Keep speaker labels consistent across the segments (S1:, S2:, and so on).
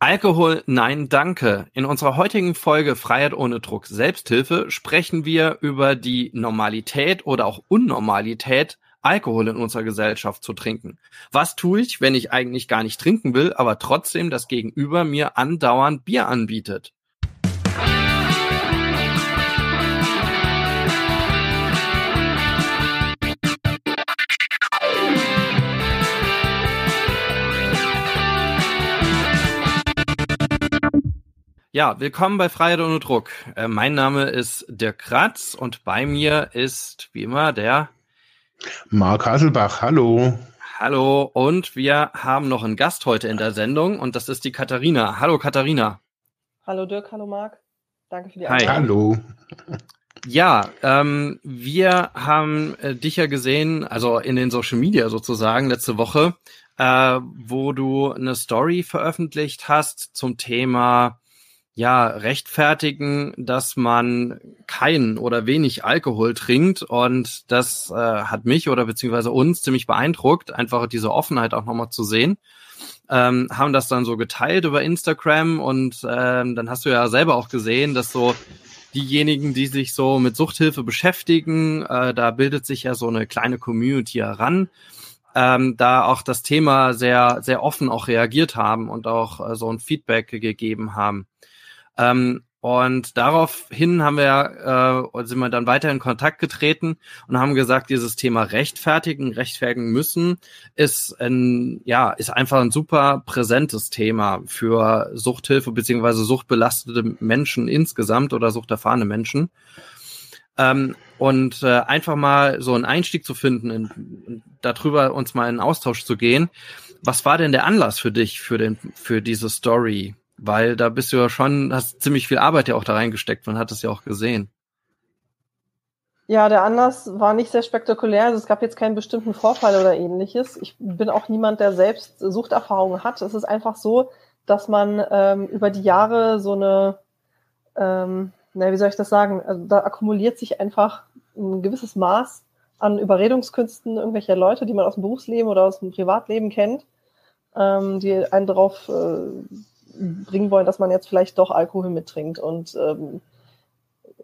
S1: Alkohol, nein, danke. In unserer heutigen Folge Freiheit ohne Druck Selbsthilfe sprechen wir über die Normalität oder auch Unnormalität, Alkohol in unserer Gesellschaft zu trinken. Was tue ich, wenn ich eigentlich gar nicht trinken will, aber trotzdem das Gegenüber mir andauernd Bier anbietet? Ja, willkommen bei Freiheit ohne Druck. Äh, mein Name ist Dirk Kratz und bei mir ist wie immer der
S2: Marc Hasselbach. Hallo.
S1: Hallo und wir haben noch einen Gast heute in der Sendung und das ist die Katharina. Hallo Katharina.
S3: Hallo Dirk, hallo Marc. Danke für die
S2: Einladung. Hallo.
S1: Ja, ähm, wir haben äh, dich ja gesehen, also in den Social Media sozusagen letzte Woche, äh, wo du eine Story veröffentlicht hast zum Thema ja, rechtfertigen, dass man keinen oder wenig Alkohol trinkt. Und das äh, hat mich oder beziehungsweise uns ziemlich beeindruckt, einfach diese Offenheit auch nochmal zu sehen. Ähm, haben das dann so geteilt über Instagram und ähm, dann hast du ja selber auch gesehen, dass so diejenigen, die sich so mit Suchthilfe beschäftigen, äh, da bildet sich ja so eine kleine Community heran, ähm, da auch das Thema sehr, sehr offen auch reagiert haben und auch äh, so ein Feedback gegeben haben. Ähm, und daraufhin haben wir, äh, sind wir dann weiter in Kontakt getreten und haben gesagt, dieses Thema rechtfertigen, rechtfertigen müssen, ist ein, ja, ist einfach ein super präsentes Thema für Suchthilfe beziehungsweise suchtbelastete Menschen insgesamt oder suchterfahrene Menschen. Ähm, und äh, einfach mal so einen Einstieg zu finden, in, darüber uns mal in Austausch zu gehen. Was war denn der Anlass für dich für den für diese Story? Weil da bist du ja schon, hast ziemlich viel Arbeit ja auch da reingesteckt, man hat es ja auch gesehen.
S3: Ja, der Anlass war nicht sehr spektakulär. Also es gab jetzt keinen bestimmten Vorfall oder ähnliches. Ich bin auch niemand, der selbst Suchterfahrungen hat. Es ist einfach so, dass man ähm, über die Jahre so eine, ähm, na, wie soll ich das sagen? Also da akkumuliert sich einfach ein gewisses Maß an Überredungskünsten irgendwelcher Leute, die man aus dem Berufsleben oder aus dem Privatleben kennt, ähm, die einen darauf äh, bringen wollen, dass man jetzt vielleicht doch Alkohol mittrinkt. Und ähm,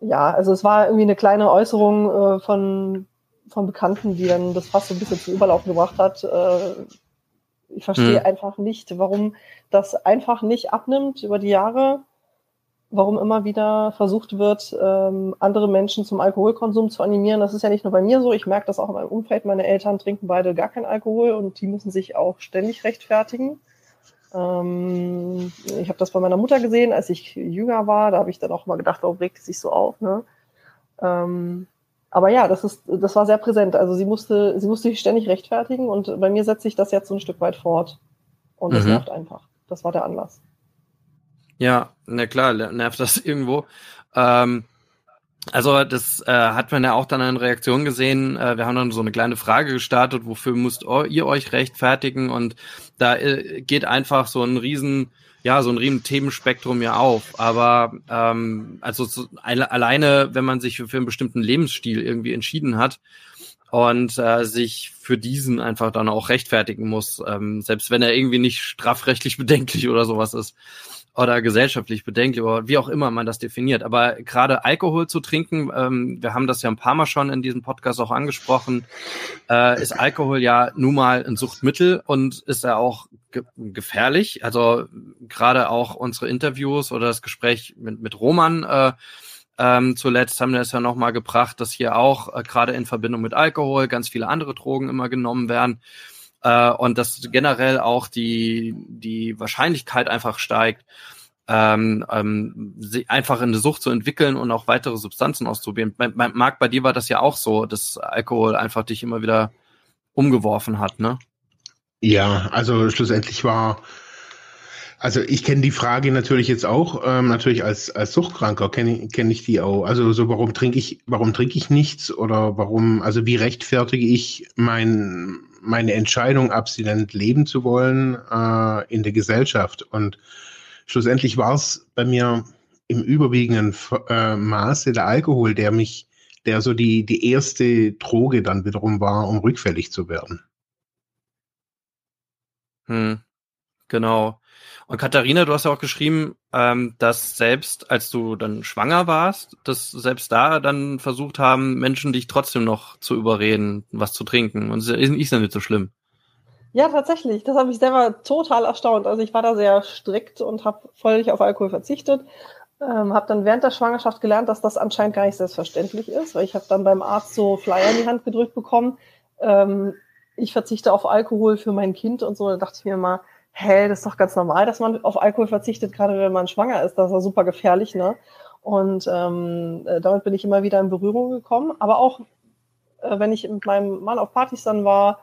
S3: ja, also es war irgendwie eine kleine Äußerung äh, von, von Bekannten, die dann das fast so ein bisschen zum Überlaufen gebracht hat. Äh, ich verstehe hm. einfach nicht, warum das einfach nicht abnimmt über die Jahre, warum immer wieder versucht wird, ähm, andere Menschen zum Alkoholkonsum zu animieren. Das ist ja nicht nur bei mir so, ich merke das auch in meinem Umfeld. Meine Eltern trinken beide gar keinen Alkohol und die müssen sich auch ständig rechtfertigen. Ähm, ich habe das bei meiner Mutter gesehen, als ich jünger war. Da habe ich dann auch mal gedacht, warum regt sie sich so auf? Ne? Ähm, aber ja, das ist, das war sehr präsent. Also sie musste, sie musste sich ständig rechtfertigen und bei mir setzt sich das jetzt so ein Stück weit fort. Und das mhm. nervt einfach. Das war der Anlass.
S1: Ja, na klar, nervt das irgendwo. Ähm, also das äh, hat man ja auch dann in Reaktion gesehen. Äh, wir haben dann so eine kleine Frage gestartet, wofür müsst ihr euch rechtfertigen? Und da äh, geht einfach so ein riesen, ja, so ein riesen Themenspektrum ja auf. Aber ähm, also so, alleine, wenn man sich für, einen bestimmten Lebensstil irgendwie entschieden hat und äh, sich für diesen einfach dann auch rechtfertigen muss, ähm, selbst wenn er irgendwie nicht strafrechtlich bedenklich oder sowas ist oder gesellschaftlich bedenklich oder wie auch immer man das definiert. Aber gerade Alkohol zu trinken, ähm, wir haben das ja ein paar Mal schon in diesem Podcast auch angesprochen, äh, ist Alkohol ja nun mal ein Suchtmittel und ist ja auch ge gefährlich. Also gerade auch unsere Interviews oder das Gespräch mit, mit Roman äh, ähm, zuletzt haben wir es ja nochmal gebracht, dass hier auch äh, gerade in Verbindung mit Alkohol ganz viele andere Drogen immer genommen werden äh, und dass generell auch die, die Wahrscheinlichkeit einfach steigt, ähm, ähm, einfach in eine Sucht zu entwickeln und auch weitere Substanzen auszuprobieren. Marc, bei dir war das ja auch so, dass Alkohol einfach dich immer wieder umgeworfen hat, ne?
S2: Ja, also schlussendlich war, also ich kenne die Frage natürlich jetzt auch, ähm, natürlich als, als Suchtkranker kenne kenn ich die auch. Also so, warum trinke ich, warum trinke ich nichts oder warum, also wie rechtfertige ich mein, meine Entscheidung, abstinent leben zu wollen äh, in der Gesellschaft. Und schlussendlich war es bei mir im überwiegenden äh, Maße der Alkohol, der mich, der so die, die erste Droge dann wiederum war, um rückfällig zu werden.
S1: Hm. Genau. Und Katharina, du hast ja auch geschrieben, ähm, dass selbst als du dann schwanger warst, dass selbst da dann versucht haben, Menschen dich trotzdem noch zu überreden, was zu trinken. Und es ist ja nicht so schlimm.
S3: Ja, tatsächlich. Das habe ich selber total erstaunt. Also ich war da sehr strikt und habe völlig auf Alkohol verzichtet. Ähm, habe dann während der Schwangerschaft gelernt, dass das anscheinend gar nicht selbstverständlich ist, weil ich habe dann beim Arzt so Flyer in die Hand gedrückt bekommen. Ähm, ich verzichte auf Alkohol für mein Kind und so. Da dachte ich mir mal, hä, das ist doch ganz normal, dass man auf Alkohol verzichtet, gerade wenn man schwanger ist. Das ist ja super gefährlich, ne? Und ähm, äh, damit bin ich immer wieder in Berührung gekommen. Aber auch, äh, wenn ich mit meinem Mann auf Partys dann war,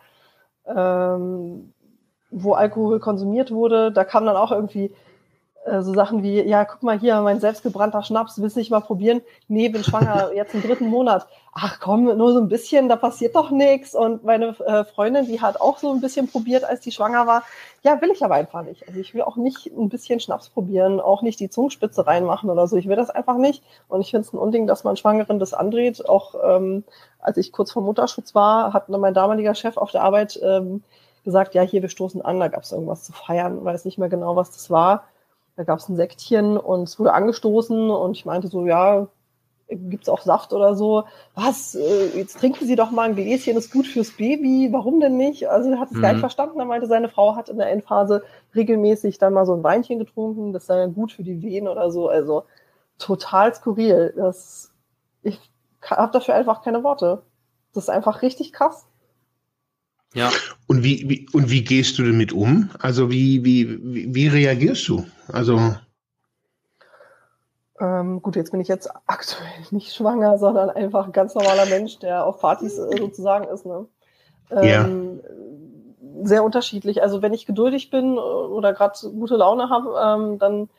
S3: ähm, wo Alkohol konsumiert wurde, da kam dann auch irgendwie äh, so Sachen wie, ja, guck mal hier, mein selbstgebrannter Schnaps, willst du nicht mal probieren? Nee, bin schwanger, jetzt im dritten Monat. Ach komm, nur so ein bisschen, da passiert doch nichts. Und meine äh, Freundin, die hat auch so ein bisschen probiert, als die schwanger war. Ja, will ich aber einfach nicht. Also ich will auch nicht ein bisschen Schnaps probieren, auch nicht die Zungenspitze reinmachen oder so. Ich will das einfach nicht. Und ich finde es ein Unding, dass man Schwangeren das andreht. Auch ähm, als ich kurz vor Mutterschutz war, hat mein damaliger Chef auf der Arbeit ähm, gesagt, ja, hier, wir stoßen an, da gab es irgendwas zu feiern, weiß nicht mehr genau, was das war. Da gab es ein Säckchen und es wurde angestoßen und ich meinte so, ja, gibt es auch Saft oder so? Was? Äh, jetzt trinken Sie doch mal ein Gläschen, ist gut fürs Baby. Warum denn nicht? Also er hat es mhm. gar nicht mhm. verstanden. Er meinte, seine Frau hat in der Endphase regelmäßig dann mal so ein Weinchen getrunken. Das sei gut für die Wehen oder so. Also total skurril. Das, ich habe dafür einfach keine Worte. Das ist einfach richtig krass.
S2: Ja. Und wie, wie, und wie gehst du damit um? Also wie, wie, wie, wie reagierst du? Also.
S3: Ähm, gut, jetzt bin ich jetzt aktuell nicht schwanger, sondern einfach ein ganz normaler Mensch, der auf Partys äh, sozusagen ist. Ne? Ähm, ja. Sehr unterschiedlich. Also wenn ich geduldig bin oder gerade gute Laune habe, ähm, dann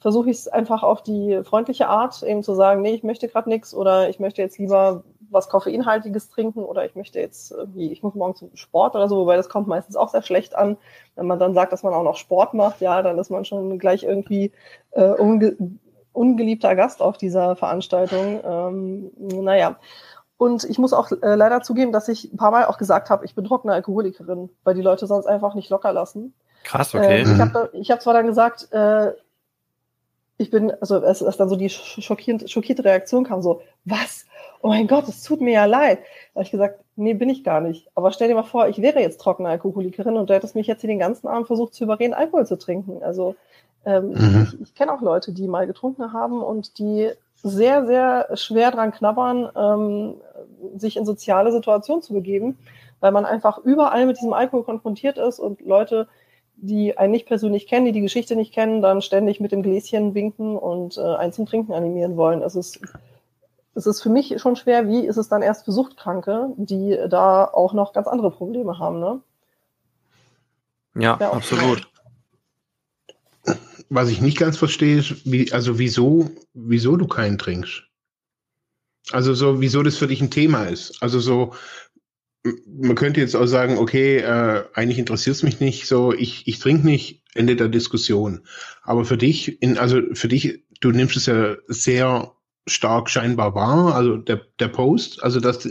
S3: versuche ich es einfach auf die freundliche Art, eben zu sagen, nee, ich möchte gerade nichts oder ich möchte jetzt lieber was Koffeinhaltiges trinken oder ich möchte jetzt irgendwie, ich muss morgen zum Sport oder so, wobei das kommt meistens auch sehr schlecht an. Wenn man dann sagt, dass man auch noch Sport macht, ja, dann ist man schon gleich irgendwie äh, unge ungeliebter Gast auf dieser Veranstaltung. Ähm, naja. Und ich muss auch äh, leider zugeben, dass ich ein paar Mal auch gesagt habe, ich bin trockene Alkoholikerin, weil die Leute sonst einfach nicht locker lassen.
S1: Krass, okay.
S3: Äh, ich habe ich hab zwar dann gesagt, äh, ich bin, also es ist dann so die schockierende, schockierte Reaktion kam so, was? Oh mein Gott, es tut mir ja leid. Da habe ich gesagt, nee, bin ich gar nicht. Aber stell dir mal vor, ich wäre jetzt trockene Alkoholikerin und du hättest mich jetzt hier den ganzen Abend versucht zu überreden, Alkohol zu trinken. Also ähm, mhm. ich, ich kenne auch Leute, die mal getrunken haben und die sehr, sehr schwer dran knabbern, ähm, sich in soziale Situationen zu begeben, weil man einfach überall mit diesem Alkohol konfrontiert ist und Leute, die einen nicht persönlich kennen, die die Geschichte nicht kennen, dann ständig mit dem Gläschen winken und äh, einen zum Trinken animieren wollen. Es ist es ist für mich schon schwer, wie ist es dann erst für Suchtkranke, die da auch noch ganz andere Probleme haben, ne?
S1: Ja, absolut.
S2: Was ich nicht ganz verstehe, ist, wie, also wieso, wieso du keinen trinkst. Also so, wieso das für dich ein Thema ist. Also so, man könnte jetzt auch sagen, okay, äh, eigentlich interessiert es mich nicht, so ich, ich trinke nicht, Ende der Diskussion. Aber für dich, in, also für dich, du nimmst es ja sehr stark scheinbar war, also der, der Post, also dass,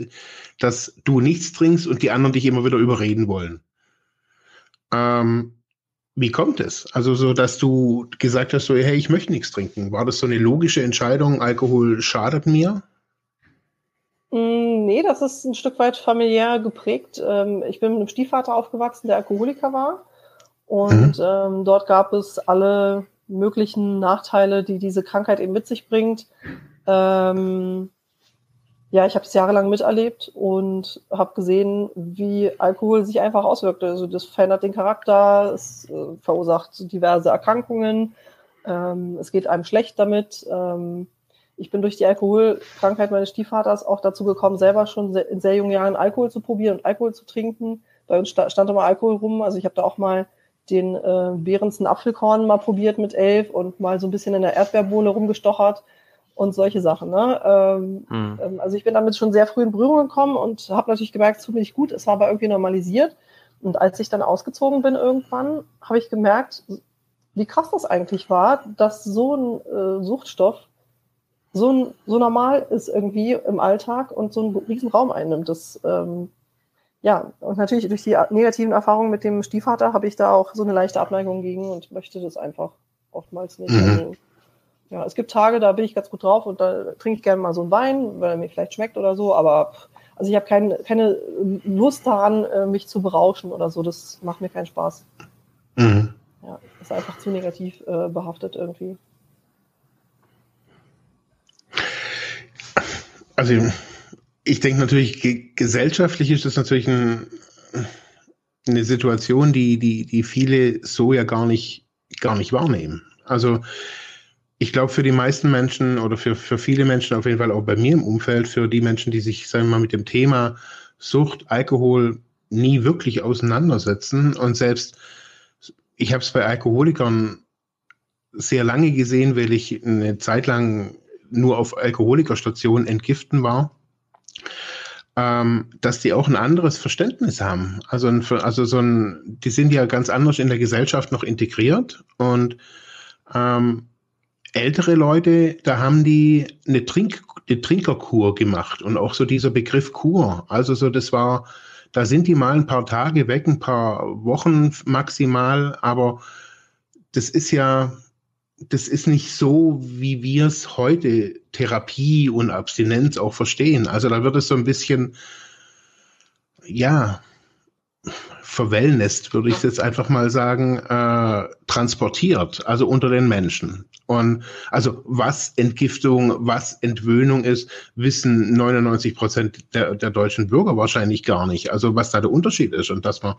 S2: dass du nichts trinkst und die anderen dich immer wieder überreden wollen. Ähm, wie kommt es? Also so, dass du gesagt hast, so, hey, ich möchte nichts trinken. War das so eine logische Entscheidung, Alkohol schadet mir?
S3: Mm, nee, das ist ein Stück weit familiär geprägt. Ähm, ich bin mit einem Stiefvater aufgewachsen, der Alkoholiker war. Und mhm. ähm, dort gab es alle möglichen Nachteile, die diese Krankheit eben mit sich bringt. Ähm, ja, ich habe es jahrelang miterlebt und habe gesehen, wie Alkohol sich einfach auswirkt. Also das verändert den Charakter, es äh, verursacht diverse Erkrankungen, ähm, es geht einem schlecht damit. Ähm, ich bin durch die Alkoholkrankheit meines Stiefvaters auch dazu gekommen, selber schon in sehr jungen Jahren Alkohol zu probieren und Alkohol zu trinken. Bei uns stand immer Alkohol rum. Also ich habe da auch mal den äh, Behrensen Apfelkorn mal probiert mit elf und mal so ein bisschen in der Erdbeerbohle rumgestochert und solche Sachen. Ne? Ähm, mhm. Also ich bin damit schon sehr früh in Berührung gekommen und habe natürlich gemerkt, es tut mir nicht gut. Es war aber irgendwie normalisiert. Und als ich dann ausgezogen bin irgendwann, habe ich gemerkt, wie krass das eigentlich war, dass so ein äh, Suchtstoff so, so normal ist irgendwie im Alltag und so einen riesen Raum einnimmt. Das, ähm, ja, und natürlich durch die negativen Erfahrungen mit dem Stiefvater habe ich da auch so eine leichte Abneigung gegen und möchte das einfach oftmals nicht. Mhm. Also, ja, es gibt Tage, da bin ich ganz gut drauf und da trinke ich gerne mal so einen Wein, weil er mir vielleicht schmeckt oder so, aber also ich habe kein, keine Lust daran, äh, mich zu berauschen oder so. Das macht mir keinen Spaß. Mhm. Ja, ist einfach zu negativ äh, behaftet irgendwie.
S2: Also ich denke natürlich, gesellschaftlich ist das natürlich ein, eine Situation, die, die, die viele so ja gar nicht, gar nicht wahrnehmen. Also ich glaube, für die meisten Menschen oder für, für viele Menschen, auf jeden Fall auch bei mir im Umfeld, für die Menschen, die sich, sagen wir mal, mit dem Thema Sucht, Alkohol nie wirklich auseinandersetzen und selbst, ich habe es bei Alkoholikern sehr lange gesehen, weil ich eine Zeit lang nur auf Alkoholikerstationen entgiften war, ähm, dass die auch ein anderes Verständnis haben. Also, ein, also so ein, die sind ja ganz anders in der Gesellschaft noch integriert und ähm, ältere Leute, da haben die eine, Trink, eine Trinkerkur gemacht und auch so dieser Begriff Kur. Also so, das war, da sind die mal ein paar Tage weg, ein paar Wochen maximal, aber das ist ja, das ist nicht so, wie wir es heute Therapie und Abstinenz auch verstehen. Also da wird es so ein bisschen, ja, verwellnest, würde ich jetzt einfach mal sagen, äh, transportiert, also unter den Menschen. Und also was Entgiftung, was Entwöhnung ist, wissen 99 Prozent der, der deutschen Bürger wahrscheinlich gar nicht. Also was da der Unterschied ist und dass man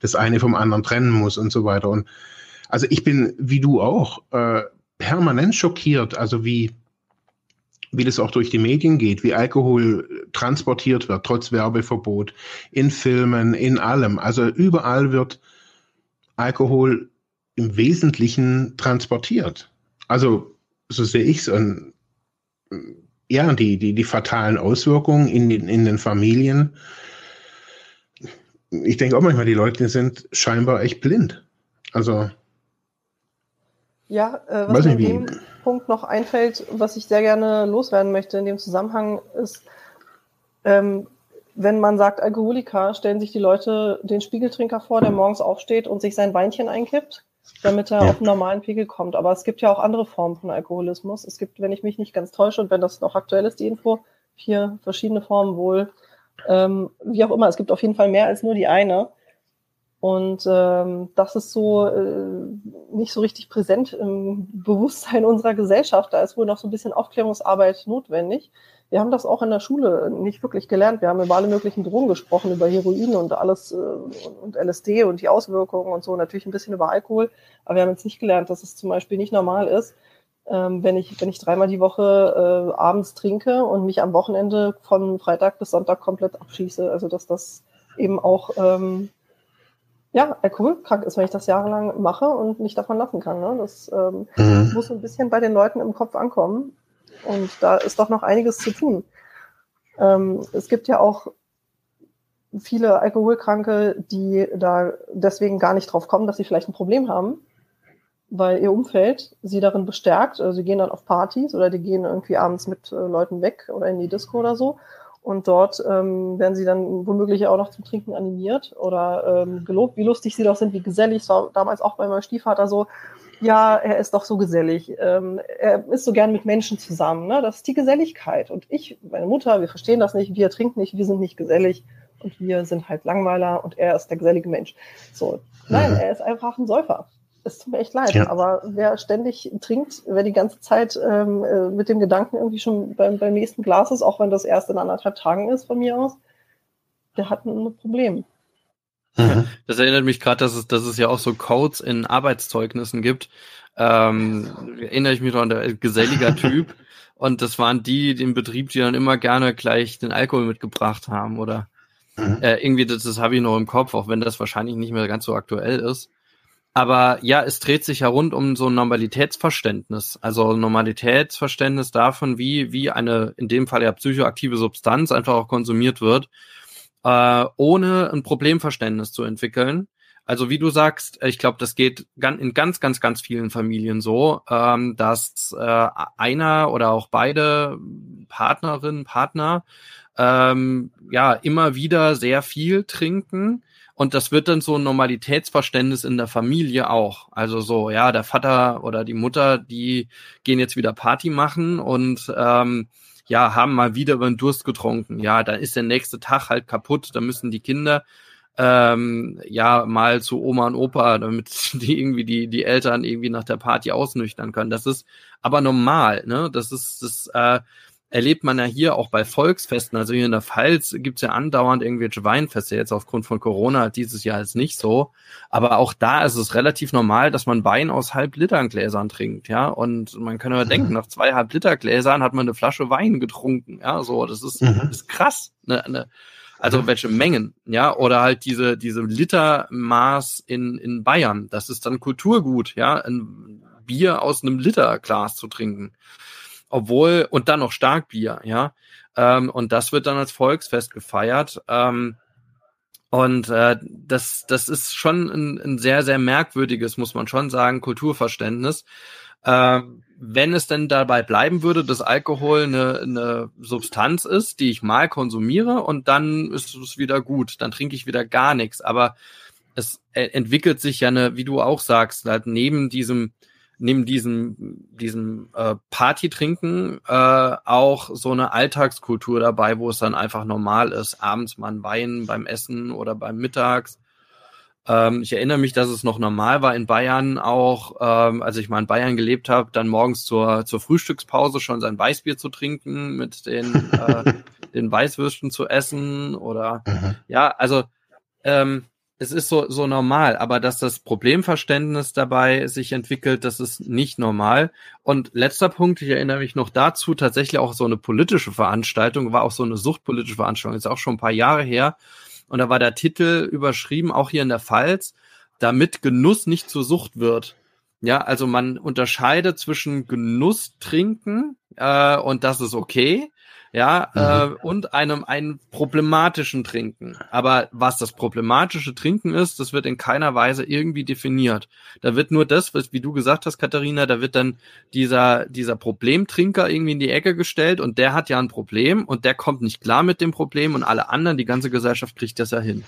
S2: das eine vom anderen trennen muss und so weiter. Und also ich bin, wie du auch, äh, permanent schockiert, also wie wie das auch durch die Medien geht, wie Alkohol transportiert wird, trotz Werbeverbot, in Filmen, in allem. Also überall wird Alkohol im Wesentlichen transportiert. Also so sehe ich es. Ja, die, die, die fatalen Auswirkungen in, in den Familien. Ich denke auch manchmal, die Leute sind scheinbar echt blind. Also.
S3: Ja, äh, was weiß nicht, wie. Punkt noch einfällt, was ich sehr gerne loswerden möchte in dem Zusammenhang, ist, ähm, wenn man sagt Alkoholiker, stellen sich die Leute den Spiegeltrinker vor, der morgens aufsteht und sich sein Weinchen einkippt, damit er ja. auf einen normalen Pegel kommt. Aber es gibt ja auch andere Formen von Alkoholismus. Es gibt, wenn ich mich nicht ganz täusche und wenn das noch aktuell ist, die Info, vier verschiedene Formen wohl. Ähm, wie auch immer, es gibt auf jeden Fall mehr als nur die eine. Und ähm, das ist so äh, nicht so richtig präsent im Bewusstsein unserer Gesellschaft. Da ist wohl noch so ein bisschen Aufklärungsarbeit notwendig. Wir haben das auch in der Schule nicht wirklich gelernt. Wir haben über alle möglichen Drogen gesprochen, über Heroin und alles äh, und LSD und die Auswirkungen und so, natürlich ein bisschen über Alkohol. Aber wir haben jetzt nicht gelernt, dass es zum Beispiel nicht normal ist, ähm, wenn ich wenn ich dreimal die Woche äh, abends trinke und mich am Wochenende von Freitag bis Sonntag komplett abschieße. Also dass das eben auch ähm, ja, alkoholkrank ist, wenn ich das jahrelang mache und nicht davon lassen kann. Ne? Das ähm, mhm. muss ein bisschen bei den Leuten im Kopf ankommen. Und da ist doch noch einiges zu tun. Ähm, es gibt ja auch viele Alkoholkranke, die da deswegen gar nicht drauf kommen, dass sie vielleicht ein Problem haben, weil ihr Umfeld sie darin bestärkt. Also sie gehen dann auf Partys oder die gehen irgendwie abends mit äh, Leuten weg oder in die Disco oder so und dort ähm, werden sie dann womöglich auch noch zum Trinken animiert oder ähm, gelobt, wie lustig sie doch sind, wie gesellig. Es war damals auch bei meinem Stiefvater so, ja, er ist doch so gesellig. Ähm, er ist so gern mit Menschen zusammen. Ne? Das ist die Geselligkeit. Und ich, meine Mutter, wir verstehen das nicht, wir trinken nicht, wir sind nicht gesellig und wir sind halt Langweiler und er ist der gesellige Mensch. So, nein, mhm. er ist einfach ein Säufer es tut mir echt leid, ja. aber wer ständig trinkt, wer die ganze Zeit ähm, äh, mit dem Gedanken irgendwie schon beim, beim nächsten Glas ist, auch wenn das erst in anderthalb Tagen ist von mir aus, der hat ein Problem.
S1: Mhm. Das erinnert mich gerade, dass es, dass es ja auch so Codes in Arbeitszeugnissen gibt. Ähm, erinnere ich mich noch an der geselliger Typ. Und das waren die im Betrieb, die dann immer gerne gleich den Alkohol mitgebracht haben, oder? Mhm. Äh, irgendwie, das, das habe ich noch im Kopf, auch wenn das wahrscheinlich nicht mehr ganz so aktuell ist. Aber ja, es dreht sich ja rund um so ein Normalitätsverständnis. Also Normalitätsverständnis davon, wie, wie eine, in dem Fall ja psychoaktive Substanz einfach auch konsumiert wird, äh, ohne ein Problemverständnis zu entwickeln. Also wie du sagst, ich glaube, das geht in ganz, ganz, ganz vielen Familien so, ähm, dass äh, einer oder auch beide Partnerin, Partner ähm, ja immer wieder sehr viel trinken. Und das wird dann so ein Normalitätsverständnis in der Familie auch. Also so, ja, der Vater oder die Mutter, die gehen jetzt wieder Party machen und ähm, ja, haben mal wieder über den Durst getrunken. Ja, dann ist der nächste Tag halt kaputt. Da müssen die Kinder ähm, ja mal zu Oma und Opa, damit die irgendwie die die Eltern irgendwie nach der Party ausnüchtern können. Das ist aber normal, ne? Das ist das äh, erlebt man ja hier auch bei Volksfesten. Also hier in der Pfalz gibt's ja andauernd irgendwelche Weinfeste. Jetzt aufgrund von Corona dieses Jahr ist nicht so. Aber auch da ist es relativ normal, dass man Wein aus Halb-Liter-Gläsern trinkt, ja. Und man kann ja mhm. denken, nach zwei Halb-Liter-Gläsern hat man eine Flasche Wein getrunken, ja. So, das ist, mhm. ist krass. Ne, ne, also welche Mengen, ja, oder halt diese, diese Litermaß in, in Bayern. Das ist dann Kulturgut, ja, ein Bier aus einem Literglas zu trinken obwohl, und dann noch Starkbier, ja. Ähm, und das wird dann als Volksfest gefeiert. Ähm, und äh, das, das ist schon ein, ein sehr, sehr merkwürdiges, muss man schon sagen, Kulturverständnis. Ähm, wenn es denn dabei bleiben würde, dass Alkohol eine, eine Substanz ist, die ich mal konsumiere und dann ist es wieder gut, dann trinke ich wieder gar nichts. Aber es entwickelt sich ja eine, wie du auch sagst, halt neben diesem neben diesem, diesem äh, Party-Trinken äh, auch so eine Alltagskultur dabei, wo es dann einfach normal ist, abends mal ein Wein beim Essen oder beim Mittags. Ähm, ich erinnere mich, dass es noch normal war in Bayern auch, ähm, als ich mal in Bayern gelebt habe, dann morgens zur, zur Frühstückspause schon sein Weißbier zu trinken, mit den, äh, den Weißwürsten zu essen oder mhm. ja, also ähm, es ist so, so normal, aber dass das Problemverständnis dabei sich entwickelt, das ist nicht normal. Und letzter Punkt, ich erinnere mich noch dazu, tatsächlich auch so eine politische Veranstaltung, war auch so eine suchtpolitische Veranstaltung, ist auch schon ein paar Jahre her. Und da war der Titel überschrieben, auch hier in der Pfalz, damit Genuss nicht zur Sucht wird. Ja, also man unterscheidet zwischen Genuss trinken äh, und das ist okay ja, mhm. äh, und einem einen problematischen Trinken. Aber was das problematische Trinken ist, das wird in keiner Weise irgendwie definiert. Da wird nur das, was, wie du gesagt hast, Katharina, da wird dann dieser, dieser Problemtrinker irgendwie in die Ecke gestellt und der hat ja ein Problem und der kommt nicht klar mit dem Problem und alle anderen, die ganze Gesellschaft kriegt das ja hin.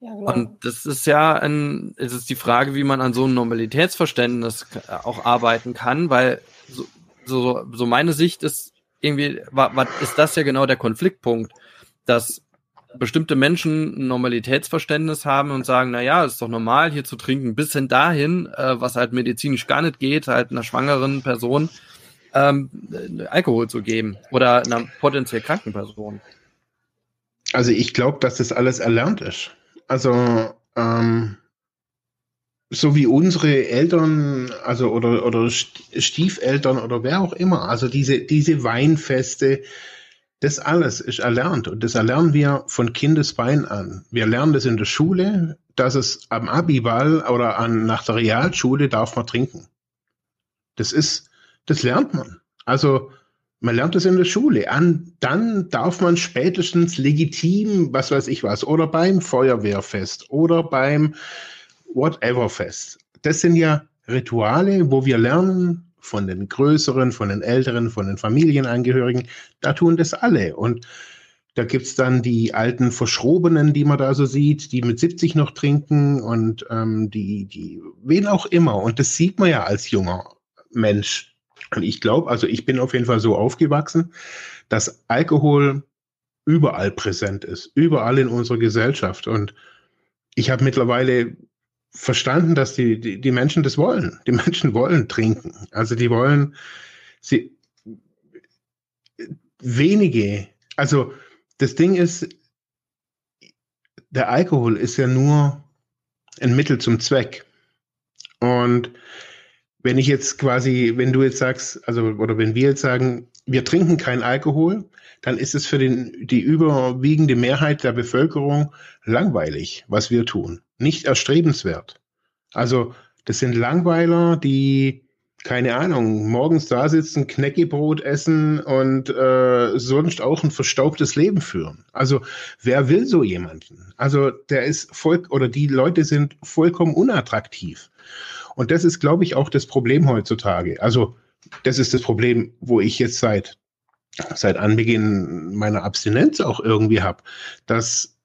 S1: Ja, genau. Und das ist ja ein, es ist die Frage, wie man an so einem Normalitätsverständnis auch arbeiten kann, weil so, so, so meine Sicht ist, irgendwie war, war, ist das ja genau der Konfliktpunkt, dass bestimmte Menschen ein Normalitätsverständnis haben und sagen, na ja, ist doch normal, hier zu trinken, bis hin dahin, äh, was halt medizinisch gar nicht geht, halt einer schwangeren Person ähm, Alkohol zu geben oder einer potenziell kranken Person.
S2: Also ich glaube, dass das alles erlernt ist. Also ähm, so wie unsere Eltern, also oder, oder Stiefeltern oder wer auch immer, also diese, diese Weinfeste, das alles ist erlernt und das erlernen wir von Kindesbein an. Wir lernen das in der Schule, dass es am Abiball oder an, nach der Realschule darf man trinken. Das ist, das lernt man. Also man lernt es in der Schule. An, dann darf man spätestens legitim, was weiß ich was, oder beim Feuerwehrfest oder beim whatever fest. Das sind ja Rituale, wo wir lernen von den Größeren, von den Älteren, von den Familienangehörigen. Da tun das alle. Und da gibt's dann die alten Verschrobenen, die man da so sieht, die mit 70 noch trinken und ähm, die, die, wen auch immer. Und das sieht man ja als junger Mensch. Und ich glaube, also ich bin auf jeden Fall so aufgewachsen, dass Alkohol überall präsent ist, überall in unserer Gesellschaft. Und ich habe mittlerweile verstanden, dass die, die, die Menschen das wollen. Die Menschen wollen trinken. Also die wollen sie wenige, also das Ding ist, der Alkohol ist ja nur ein Mittel zum Zweck. Und wenn ich jetzt quasi, wenn du jetzt sagst, also, oder wenn wir jetzt sagen, wir trinken keinen Alkohol, dann ist es für den, die überwiegende Mehrheit der Bevölkerung langweilig, was wir tun nicht erstrebenswert. Also das sind Langweiler, die keine Ahnung, morgens da sitzen, Knäckebrot essen und äh, sonst auch ein verstaubtes Leben führen. Also wer will so jemanden? Also der ist voll oder die Leute sind vollkommen unattraktiv. Und das ist, glaube ich, auch das Problem heutzutage. Also das ist das Problem, wo ich jetzt seit seit Anbeginn meiner Abstinenz auch irgendwie habe, dass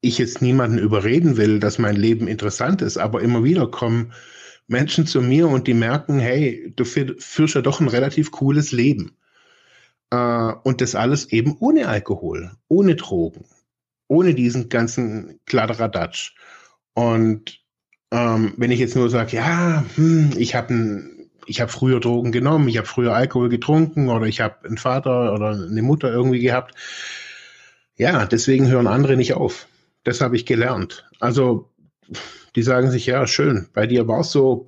S2: ich jetzt niemanden überreden will, dass mein Leben interessant ist, aber immer wieder kommen Menschen zu mir und die merken, hey, du führst ja doch ein relativ cooles Leben. Äh, und das alles eben ohne Alkohol, ohne Drogen, ohne diesen ganzen Kladderadatsch. Und ähm, wenn ich jetzt nur sage, ja, hm, ich habe ich habe früher Drogen genommen, ich habe früher Alkohol getrunken oder ich habe einen Vater oder eine Mutter irgendwie gehabt. Ja, deswegen hören andere nicht auf. Das habe ich gelernt. Also die sagen sich, ja, schön, bei dir war es so,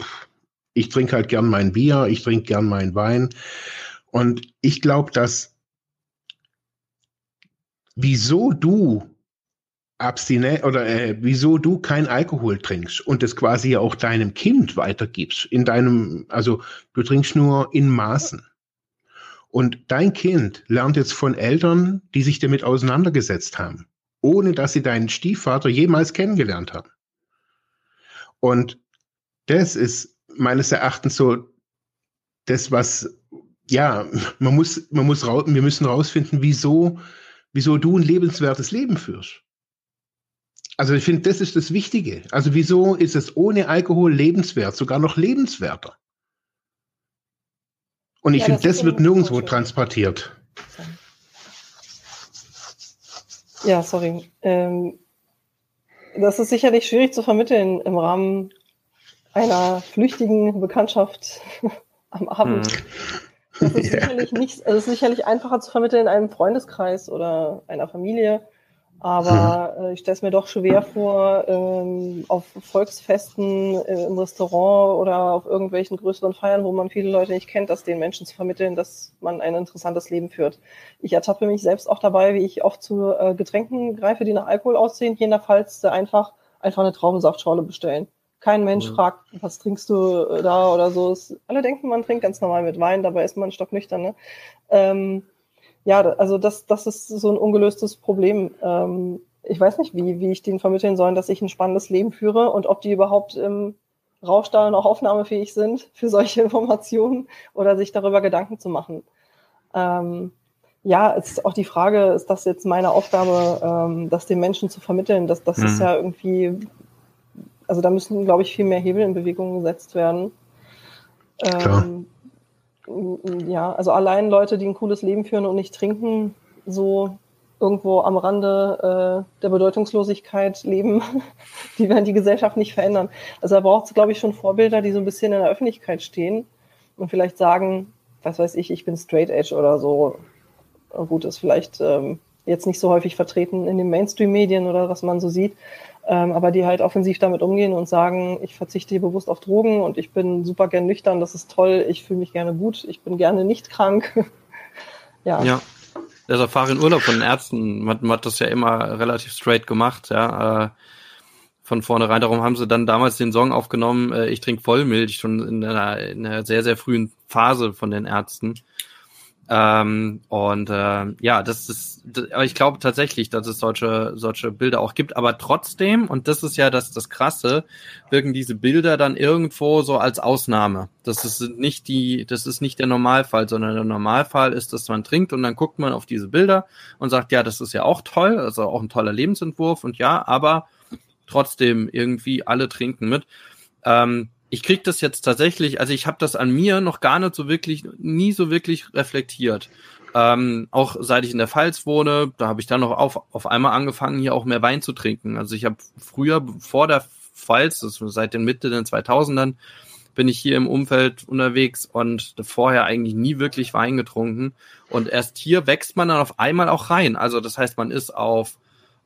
S2: ich trinke halt gern mein Bier, ich trinke gern meinen Wein. Und ich glaube, dass wieso du abstinent oder äh, wieso du kein Alkohol trinkst und das quasi auch deinem Kind weitergibst in deinem also du trinkst nur in Maßen und dein Kind lernt jetzt von Eltern, die sich damit auseinandergesetzt haben, ohne dass sie deinen Stiefvater jemals kennengelernt haben. Und das ist meines Erachtens so das, was, ja, man muss, man muss wir müssen rausfinden, wieso, wieso du ein lebenswertes Leben führst. Also ich finde, das ist das Wichtige. Also wieso ist es ohne Alkohol lebenswert, sogar noch lebenswerter? Und ich ja, finde, das, das wird nirgendwo transportiert.
S3: Ja, sorry. Ähm, das ist sicherlich schwierig zu vermitteln im Rahmen einer flüchtigen Bekanntschaft am Abend. Hm. Das ist, yeah. sicherlich nicht, also ist sicherlich einfacher zu vermitteln in einem Freundeskreis oder einer Familie. Aber äh, ich stelle es mir doch schwer vor, ähm, auf Volksfesten äh, im Restaurant oder auf irgendwelchen größeren Feiern, wo man viele Leute nicht kennt, das den Menschen zu vermitteln, dass man ein interessantes Leben führt. Ich ertappe mich selbst auch dabei, wie ich oft zu äh, Getränken greife, die nach Alkohol aussehen, jedenfalls einfach einfach eine Traubensaftschorle bestellen. Kein Mensch mhm. fragt, was trinkst du äh, da oder so. Es, alle denken, man trinkt ganz normal mit Wein, dabei ist man stocknüchtern. Ne? Ähm, ja, also das, das ist so ein ungelöstes Problem. Ähm, ich weiß nicht, wie, wie ich denen vermitteln soll, dass ich ein spannendes Leben führe und ob die überhaupt im Rauchstall noch aufnahmefähig sind für solche Informationen oder sich darüber Gedanken zu machen. Ähm, ja, es ist auch die Frage, ist das jetzt meine Aufgabe, ähm, das den Menschen zu vermitteln? Das, das mhm. ist ja irgendwie, also da müssen, glaube ich, viel mehr Hebel in Bewegung gesetzt werden. Ähm, ja, also allein Leute, die ein cooles Leben führen und nicht trinken, so irgendwo am Rande äh, der Bedeutungslosigkeit leben, die werden die Gesellschaft nicht verändern. Also da braucht es, glaube ich, schon Vorbilder, die so ein bisschen in der Öffentlichkeit stehen und vielleicht sagen, was weiß ich, ich bin straight edge oder so. Gut, ist vielleicht ähm, jetzt nicht so häufig vertreten in den Mainstream-Medien oder was man so sieht, ähm, aber die halt offensiv damit umgehen und sagen, ich verzichte hier bewusst auf Drogen und ich bin super gern nüchtern, das ist toll, ich fühle mich gerne gut, ich bin gerne nicht krank.
S1: ja. Ja. Also Erfahrung in Urlaub von den Ärzten, man, man, hat das ja immer relativ straight gemacht, ja. Äh, von vornherein. Darum haben sie dann damals den Song aufgenommen, äh, ich trinke Vollmilch, schon in einer, in einer sehr, sehr frühen Phase von den Ärzten. Ähm, und äh, ja, das ist, das, aber ich glaube tatsächlich, dass es solche, solche Bilder auch gibt. Aber trotzdem, und das ist ja das, das Krasse, wirken diese Bilder dann irgendwo so als Ausnahme. Das ist nicht die, das ist nicht der Normalfall, sondern der Normalfall ist, dass man trinkt und dann guckt man auf diese Bilder und sagt, ja, das ist ja auch toll, also auch ein toller Lebensentwurf und ja, aber trotzdem irgendwie alle trinken mit. Ähm, ich krieg das jetzt tatsächlich, also ich habe das an mir noch gar nicht so wirklich, nie so wirklich reflektiert. Ähm, auch seit ich in der Pfalz wohne, da habe ich dann noch auf, auf einmal angefangen, hier auch mehr Wein zu trinken. Also ich habe früher vor der Pfalz, das seit den Mitte der 2000ern, bin ich hier im Umfeld unterwegs und vorher eigentlich nie wirklich Wein getrunken. Und erst hier wächst man dann auf einmal auch rein. Also das heißt, man ist auf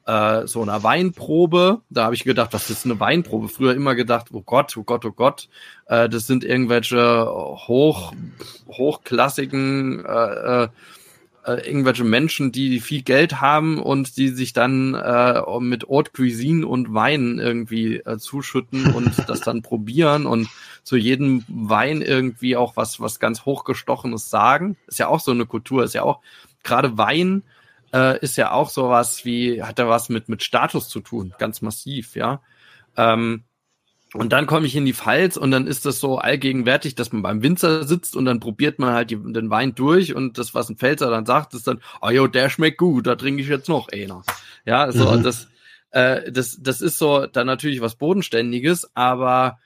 S1: äh, so einer Weinprobe. Da habe ich gedacht, was ist eine Weinprobe? Früher immer gedacht, oh Gott, oh Gott, oh Gott, äh, das sind irgendwelche hoch, hochklassigen äh, äh, äh, irgendwelche Menschen, die viel Geld haben und die sich dann äh, mit Haute Cuisine und Wein irgendwie äh, zuschütten und das dann probieren und zu jedem Wein irgendwie auch was was ganz hochgestochenes sagen. Ist ja auch so eine Kultur, ist ja auch gerade Wein äh, ist ja auch sowas wie, hat da was mit, mit Status zu tun, ganz massiv, ja. Ähm, Und dann komme ich in die Pfalz und dann ist das so allgegenwärtig, dass man beim Winzer sitzt und dann probiert man halt die, den Wein durch und das, was ein Pfälzer dann sagt, ist dann, oh jo, der schmeckt gut, da trinke ich jetzt noch einer. Ja, so, mhm. das, äh, das, das ist so dann natürlich was Bodenständiges, aber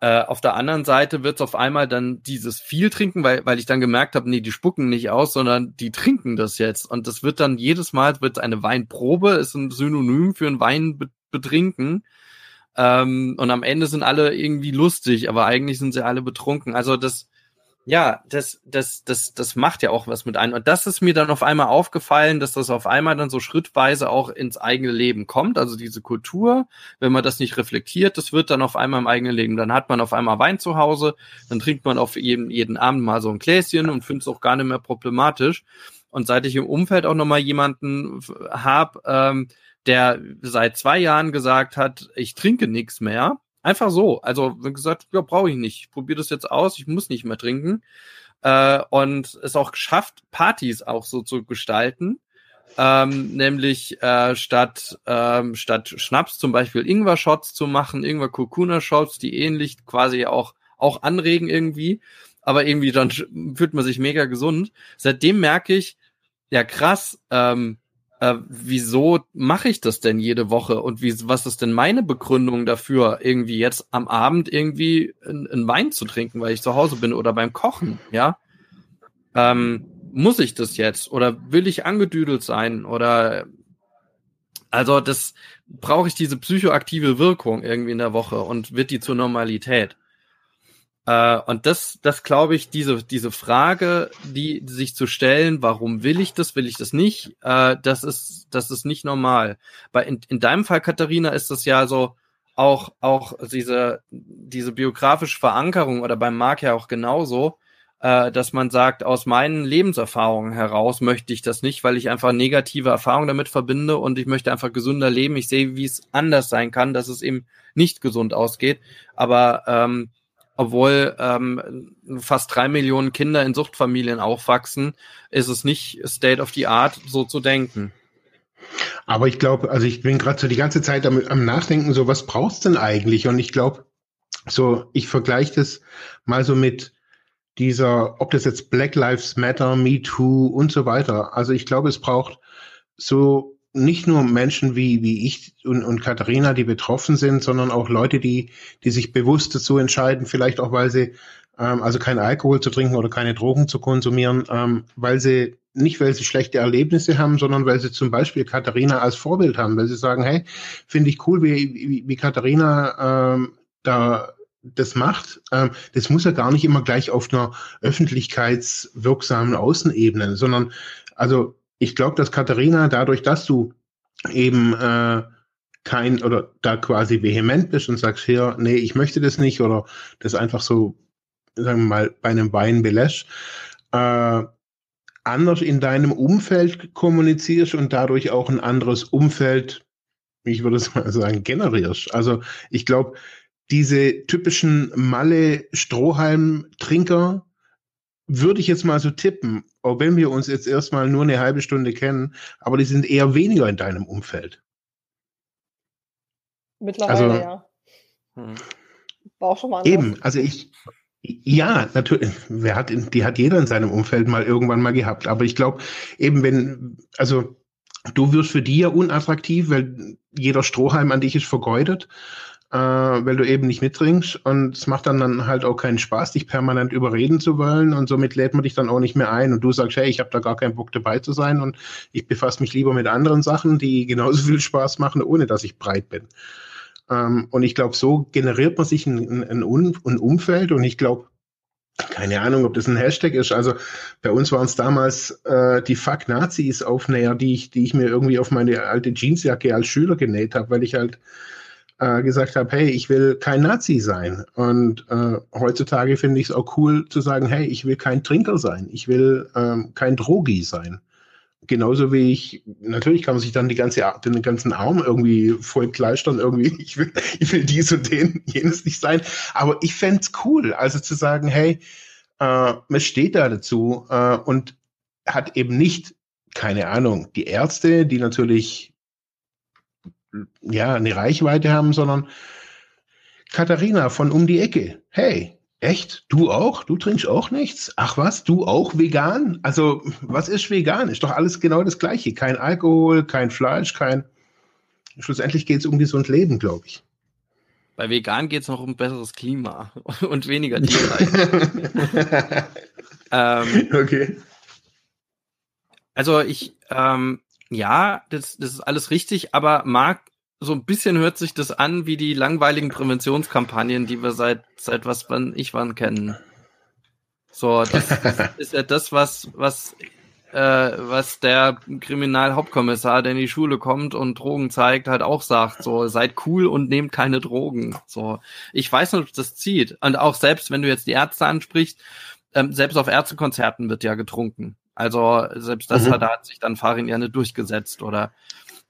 S1: äh, auf der anderen Seite wird es auf einmal dann dieses viel trinken, weil, weil ich dann gemerkt habe, nee, die spucken nicht aus, sondern die trinken das jetzt. Und das wird dann jedes Mal, wird eine Weinprobe, ist ein Synonym für ein Wein betrinken. Ähm, und am Ende sind alle irgendwie lustig, aber eigentlich sind sie alle betrunken. Also das, ja, das, das, das, das macht ja auch was mit einem. Und das ist mir dann auf einmal aufgefallen, dass das auf einmal dann so schrittweise auch ins eigene Leben kommt. Also diese Kultur, wenn man das nicht reflektiert, das wird dann auf einmal im eigenen Leben. Dann hat man auf einmal Wein zu Hause, dann trinkt man auf jeden, jeden Abend mal so ein Gläschen und findet es auch gar nicht mehr problematisch. Und seit ich im Umfeld auch nochmal jemanden habe, ähm, der seit zwei Jahren gesagt hat, ich trinke nichts mehr. Einfach so. Also, wie gesagt, ja, brauche ich nicht. Ich probiere das jetzt aus, ich muss nicht mehr trinken. Äh, und es auch geschafft, Partys auch so zu gestalten. Ähm, nämlich äh, statt ähm, statt Schnaps zum Beispiel Ingwer-Shots zu machen, Ingwer-Kurkuna-Shots, die ähnlich quasi auch auch anregen irgendwie, aber irgendwie dann fühlt man sich mega gesund. Seitdem merke ich, ja krass, ähm, äh, wieso mache ich das denn jede Woche und wie, was ist denn meine Begründung dafür, irgendwie jetzt am Abend irgendwie einen Wein zu trinken, weil ich zu Hause bin oder beim Kochen, ja? Ähm, muss ich das jetzt oder will ich angedüdelt sein oder also das brauche ich diese psychoaktive Wirkung irgendwie in der Woche und wird die zur Normalität. Äh, und das, das glaube ich, diese, diese Frage, die sich zu stellen, warum will ich das, will ich das nicht, äh, das ist, das ist nicht normal. Bei, in, in deinem Fall, Katharina, ist das ja so, auch, auch diese, diese biografische Verankerung oder beim Marc ja auch genauso, äh, dass man sagt, aus meinen Lebenserfahrungen heraus möchte ich das nicht, weil ich einfach negative Erfahrungen damit verbinde und ich möchte einfach gesünder leben. Ich sehe, wie es anders sein kann, dass es eben nicht gesund ausgeht. Aber ähm, obwohl ähm, fast drei Millionen Kinder in Suchtfamilien aufwachsen, ist es nicht State of the Art, so zu denken.
S2: Aber ich glaube, also ich bin gerade so die ganze Zeit am, am Nachdenken, so was brauchst denn eigentlich? Und ich glaube, so ich vergleiche das mal so mit dieser, ob das jetzt Black Lives Matter, Me Too und so weiter. Also ich glaube, es braucht so nicht nur Menschen wie, wie ich und, und Katharina, die betroffen sind, sondern auch Leute, die, die sich bewusst dazu entscheiden, vielleicht auch, weil sie, ähm, also keinen Alkohol zu trinken oder keine Drogen zu konsumieren, ähm, weil sie nicht, weil sie schlechte Erlebnisse haben, sondern weil sie zum Beispiel Katharina als Vorbild haben, weil sie sagen, hey, finde ich cool, wie, wie, wie Katharina ähm, da das macht, ähm, das muss ja gar nicht immer gleich auf einer öffentlichkeitswirksamen Außenebene, sondern also ich glaube, dass Katharina, dadurch, dass du eben äh, kein oder da quasi vehement bist und sagst, hier, nee, ich möchte das nicht oder das einfach so, sagen wir mal, bei einem Wein belässt, äh, anders in deinem Umfeld kommunizierst und dadurch auch ein anderes Umfeld, ich würde es mal sagen, generierst. Also ich glaube, diese typischen Malle-Strohhalm-Trinker, würde ich jetzt mal so tippen, auch wenn wir uns jetzt erstmal nur eine halbe Stunde kennen, aber die sind eher weniger in deinem Umfeld.
S3: Mittlerweile, also, ja. Hm.
S2: War auch schon mal anders. Eben, also ich, ja, natürlich, wer hat, die hat jeder in seinem Umfeld mal irgendwann mal gehabt, aber ich glaube, eben wenn, also du wirst für die ja unattraktiv, weil jeder Strohhalm an dich ist vergeudet äh, weil du eben nicht mittrinkst und es macht dann, dann halt auch keinen Spaß, dich permanent überreden zu wollen und somit lädt man dich dann auch nicht mehr ein und du sagst, hey, ich habe da gar keinen Bock dabei zu sein und ich befasse mich lieber mit anderen Sachen, die genauso viel Spaß machen, ohne dass ich breit bin. Ähm, und ich glaube, so generiert man sich ein, ein, ein Umfeld und ich glaube, keine Ahnung, ob das ein Hashtag ist. Also bei uns waren es damals äh, die Fuck Nazis Aufnäher, die ich, die ich mir irgendwie auf meine alte Jeansjacke als Schüler genäht habe, weil ich halt äh, gesagt habe, hey, ich will kein Nazi sein. Und äh, heutzutage finde ich es auch cool zu sagen, hey, ich will kein Trinker sein, ich will ähm, kein Drogi sein. Genauso wie ich, natürlich kann man sich dann die ganze, den ganzen Arm irgendwie voll kleistern, irgendwie, ich will, ich will dies und den, jenes nicht sein. Aber ich fände es cool, also zu sagen, hey, äh, man steht da dazu äh, und hat eben nicht, keine Ahnung, die Ärzte, die natürlich ja, eine Reichweite haben, sondern Katharina von um die Ecke. Hey, echt? Du auch? Du trinkst auch nichts? Ach was, du auch vegan? Also, was ist vegan? Ist doch alles genau das Gleiche. Kein Alkohol, kein Fleisch, kein. Schlussendlich geht es um gesund Leben, glaube ich.
S1: Bei vegan geht es noch um besseres Klima und weniger Tierleid. ähm, okay. Also ich, ähm, ja, das, das ist alles richtig, aber Marc, so ein bisschen hört sich das an wie die langweiligen Präventionskampagnen, die wir seit seit was wann ich wann kennen. So, das, das ist ja das, was was äh, was der Kriminalhauptkommissar, der in die Schule kommt und Drogen zeigt, halt auch sagt. So, seid cool und nehmt keine Drogen. So, ich weiß nicht, ob das zieht. Und auch selbst, wenn du jetzt die Ärzte ansprichst, ähm, selbst auf Ärztekonzerten wird ja getrunken. Also selbst das mhm. hat, hat sich dann Farin ja nicht durchgesetzt oder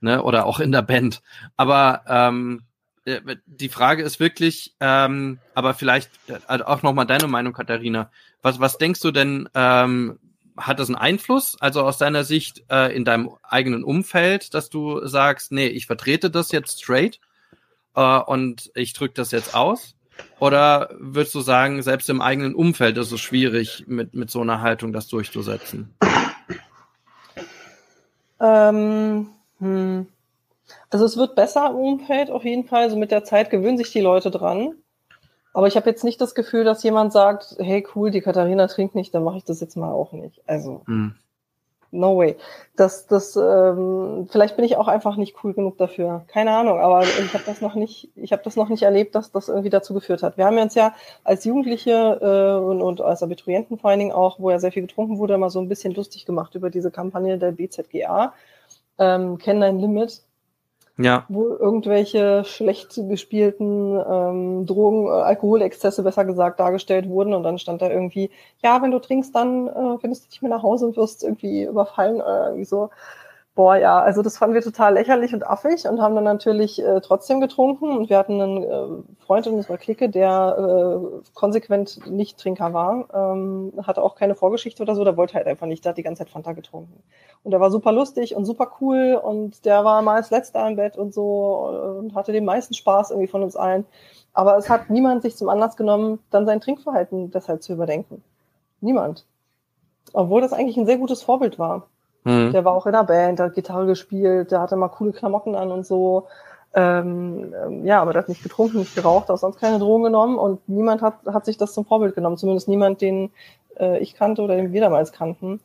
S1: ne, oder auch in der Band. Aber ähm, äh, die Frage ist wirklich, ähm, aber vielleicht äh, auch nochmal deine Meinung, Katharina. Was, was denkst du denn, ähm, hat das einen Einfluss, also aus deiner Sicht äh, in deinem eigenen Umfeld, dass du sagst, nee, ich vertrete das jetzt straight äh, und ich drücke das jetzt aus? Oder würdest du sagen, selbst im eigenen Umfeld ist es schwierig, mit, mit so einer Haltung das durchzusetzen?
S3: Ähm, hm. Also es wird besser im Umfeld auf jeden Fall. So mit der Zeit gewöhnen sich die Leute dran. Aber ich habe jetzt nicht das Gefühl, dass jemand sagt, hey cool, die Katharina trinkt nicht, dann mache ich das jetzt mal auch nicht. Also. Hm no way. Das, das, ähm, vielleicht bin ich auch einfach nicht cool genug dafür. Keine Ahnung, aber ich habe das noch nicht, ich habe das noch nicht erlebt, dass das irgendwie dazu geführt hat. Wir haben uns ja als Jugendliche äh, und, und als Abiturienten vor allen Dingen auch, wo ja sehr viel getrunken wurde, mal so ein bisschen lustig gemacht über diese Kampagne der BZGA. Ähm, Kenn dein Limit
S1: ja.
S3: wo irgendwelche schlecht gespielten ähm, Drogen, äh, Alkoholexzesse besser gesagt dargestellt wurden und dann stand da irgendwie, ja, wenn du trinkst, dann äh, findest du dich mehr nach Hause und wirst irgendwie überfallen oder irgendwie so. Boah, ja, also das fanden wir total lächerlich und affig und haben dann natürlich äh, trotzdem getrunken. Und wir hatten einen äh, Freund in unserer Clique, der äh, konsequent nicht Trinker war, ähm, hatte auch keine Vorgeschichte oder so, der wollte halt einfach nicht, der hat die ganze Zeit Fanta getrunken. Und der war super lustig und super cool und der war mal als letzter im Bett und so und hatte den meisten Spaß irgendwie von uns allen. Aber es hat niemand sich zum Anlass genommen, dann sein Trinkverhalten deshalb zu überdenken. Niemand. Obwohl das eigentlich ein sehr gutes Vorbild war. Mhm. Der war auch in der Band, der hat Gitarre gespielt, der hatte mal coole Klamotten an und so. Ähm, ähm, ja, aber der hat nicht getrunken, nicht geraucht, auch sonst keine Drogen genommen und niemand hat, hat sich das zum Vorbild genommen. Zumindest niemand, den äh, ich kannte oder den wir damals kannten.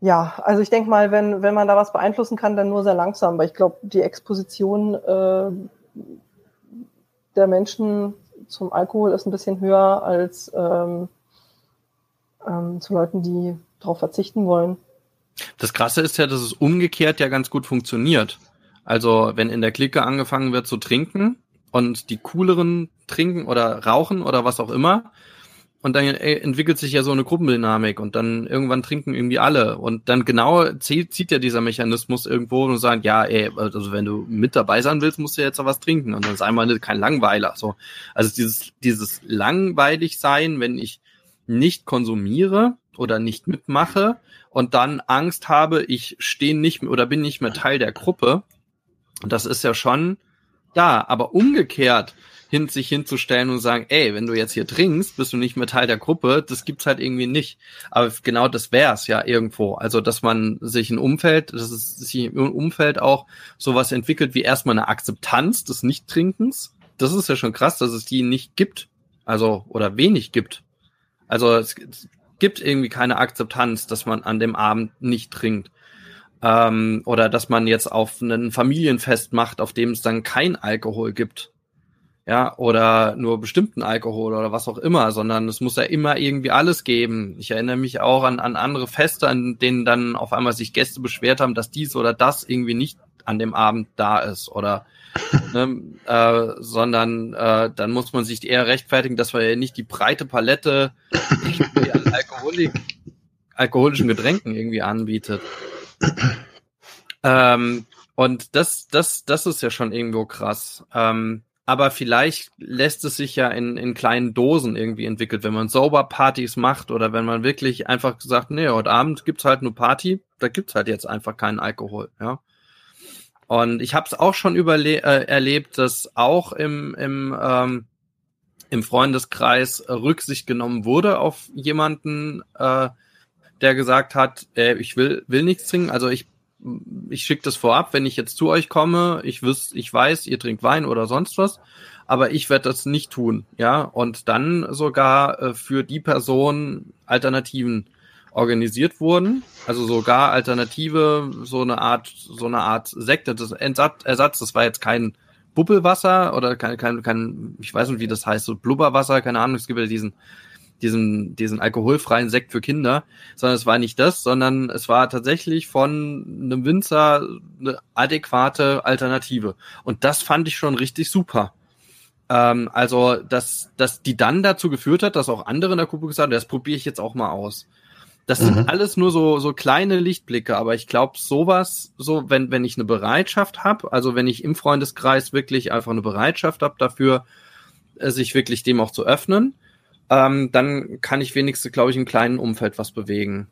S3: Ja, also ich denke mal, wenn, wenn man da was beeinflussen kann, dann nur sehr langsam, weil ich glaube, die Exposition äh, der Menschen zum Alkohol ist ein bisschen höher als ähm, ähm, zu Leuten, die darauf verzichten wollen.
S1: Das Krasse ist ja, dass es umgekehrt ja ganz gut funktioniert. Also wenn in der Clique angefangen wird zu trinken und die cooleren trinken oder rauchen oder was auch immer, und dann äh, entwickelt sich ja so eine Gruppendynamik und dann irgendwann trinken irgendwie alle und dann genau zieht, zieht ja dieser Mechanismus irgendwo und sagt, ja, ey, also wenn du mit dabei sein willst, musst du jetzt auch was trinken und dann ist einmal kein Langweiler. So, also dieses dieses langweilig sein, wenn ich nicht konsumiere oder nicht mitmache, und dann Angst habe, ich stehe nicht oder bin nicht mehr Teil der Gruppe. Das ist ja schon da, aber umgekehrt hin, sich hinzustellen und sagen, ey, wenn du jetzt hier trinkst, bist du nicht mehr Teil der Gruppe, das gibt's halt irgendwie nicht. Aber genau das wär's ja irgendwo. Also, dass man sich ein Umfeld, dass es sich im Umfeld auch sowas entwickelt wie erstmal eine Akzeptanz des Nichttrinkens. Das ist ja schon krass, dass es die nicht gibt. Also, oder wenig gibt. Also, es gibt irgendwie keine Akzeptanz, dass man an dem Abend nicht trinkt. Ähm, oder dass man jetzt auf ein Familienfest macht, auf dem es dann kein Alkohol gibt. Ja, oder nur bestimmten Alkohol oder was auch immer, sondern es muss ja immer irgendwie alles geben. Ich erinnere mich auch an, an andere Feste, an denen dann auf einmal sich Gäste beschwert haben, dass dies oder das irgendwie nicht an dem Abend da ist oder ne, äh, sondern äh, dann muss man sich eher rechtfertigen, dass wir ja nicht die breite Palette an Alkoholik, alkoholischen Getränken irgendwie anbietet. ähm, und das, das, das ist ja schon irgendwo krass. Ähm, aber vielleicht lässt es sich ja in, in kleinen Dosen irgendwie entwickelt, wenn man sauber Partys macht oder wenn man wirklich einfach sagt, nee, heute Abend gibt's halt nur Party, da gibt's halt jetzt einfach keinen Alkohol, ja. Und ich habe es auch schon überle äh, erlebt, dass auch im, im, ähm, im Freundeskreis Rücksicht genommen wurde auf jemanden, äh, der gesagt hat, äh, ich will, will nichts trinken. Also ich, ich schicke das vorab, wenn ich jetzt zu euch komme, ich, wüs ich weiß, ihr trinkt Wein oder sonst was, aber ich werde das nicht tun, ja. Und dann sogar äh, für die Person Alternativen organisiert wurden, also sogar Alternative, so eine Art, so eine Art Sekte, das Entsatz, Ersatz, das war jetzt kein Bubbelwasser oder kein, kein, kein, ich weiß nicht, wie das heißt, so Blubberwasser, keine Ahnung, es gibt ja diesen, diesen, diesen alkoholfreien Sekt für Kinder, sondern es war nicht das, sondern es war tatsächlich von einem Winzer eine adäquate Alternative. Und das fand ich schon richtig super. Ähm, also, dass, dass die dann dazu geführt hat, dass auch andere in der Gruppe gesagt haben, das probiere ich jetzt auch mal aus. Das mhm. sind alles nur so, so kleine Lichtblicke, aber ich glaube, sowas, so, wenn, wenn ich eine Bereitschaft habe, also wenn ich im Freundeskreis wirklich einfach eine Bereitschaft habe dafür, äh, sich wirklich dem auch zu öffnen, ähm, dann kann ich wenigstens, glaube ich, im kleinen Umfeld was bewegen.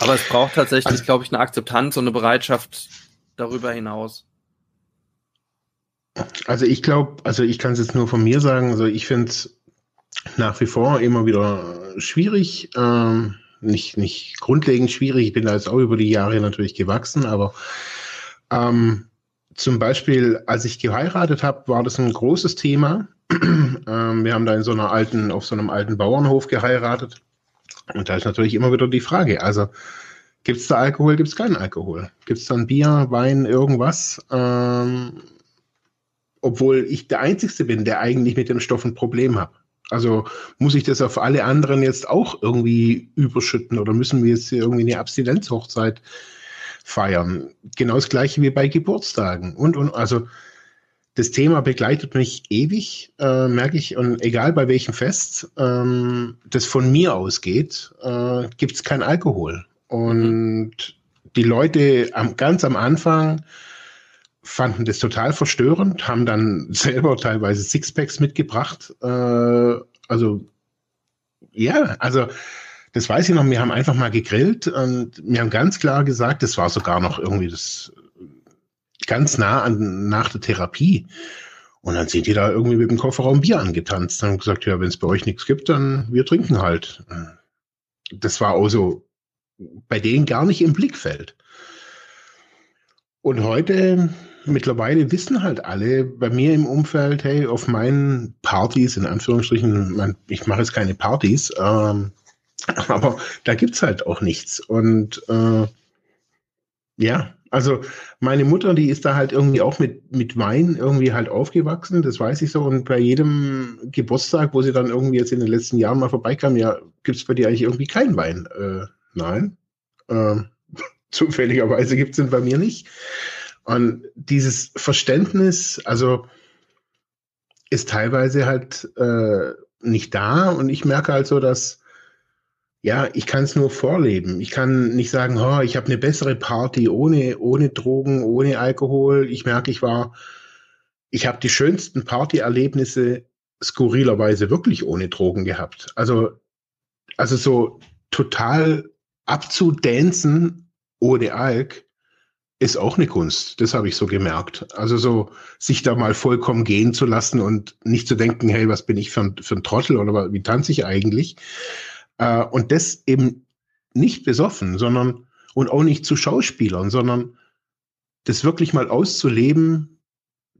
S1: Aber es braucht tatsächlich, also, glaube ich, eine Akzeptanz und eine Bereitschaft darüber hinaus.
S2: Also ich glaube, also ich kann es jetzt nur von mir sagen, also ich finde es nach wie vor immer wieder schwierig, ähm, nicht, nicht grundlegend schwierig. Ich bin da jetzt auch über die Jahre natürlich gewachsen, aber ähm, zum Beispiel, als ich geheiratet habe, war das ein großes Thema. ähm, wir haben da in so einer alten, auf so einem alten Bauernhof geheiratet. Und da ist natürlich immer wieder die Frage, also gibt es da Alkohol, gibt es keinen Alkohol? Gibt es dann Bier, Wein, irgendwas? Ähm, obwohl ich der Einzige bin, der eigentlich mit dem Stoff ein Problem hat. Also muss ich das auf alle anderen jetzt auch irgendwie überschütten oder müssen wir jetzt hier irgendwie eine Abstinenzhochzeit feiern? Genau das gleiche wie bei Geburtstagen. Und, und also das Thema begleitet mich ewig, äh, merke ich, und egal bei welchem Fest ähm, das von mir ausgeht, äh, gibt es kein Alkohol. Und mhm. die Leute am, ganz am Anfang fanden das total verstörend, haben dann selber teilweise Sixpacks mitgebracht. Äh, also ja, also das weiß ich noch, wir haben einfach mal gegrillt und wir haben ganz klar gesagt, das war sogar noch irgendwie das ganz nah an nach der Therapie. Und dann sind die da irgendwie mit dem Kofferraum Bier angetanzt und gesagt, ja, wenn es bei euch nichts gibt, dann wir trinken halt. Das war auch so bei denen gar nicht im Blickfeld. Und heute mittlerweile wissen halt alle bei mir im Umfeld, hey, auf meinen Partys, in Anführungsstrichen, ich mache jetzt keine Partys, ähm, aber da gibt's halt auch nichts. Und äh, ja, also meine Mutter, die ist da halt irgendwie auch mit, mit Wein irgendwie halt aufgewachsen, das weiß ich so. Und bei jedem Geburtstag, wo sie dann irgendwie jetzt in den letzten Jahren mal vorbeikam, ja, gibt's bei dir eigentlich irgendwie keinen Wein? Äh, nein. Äh, zufälligerweise gibt's den bei mir nicht. Und dieses Verständnis, also ist teilweise halt äh, nicht da und ich merke halt so, dass ja, ich kann es nur vorleben. Ich kann nicht sagen, oh, ich habe eine bessere Party ohne ohne Drogen, ohne Alkohol. Ich merke, ich war ich habe die schönsten Partyerlebnisse skurrilerweise wirklich ohne Drogen gehabt. Also also so total abzudancen ohne Alk ist auch eine Kunst. Das habe ich so gemerkt. Also so sich da mal vollkommen gehen zu lassen und nicht zu denken, hey, was bin ich für ein, für ein Trottel oder wie tanze ich eigentlich? Äh, und das eben nicht besoffen, sondern und auch nicht zu Schauspielern, sondern das wirklich mal auszuleben,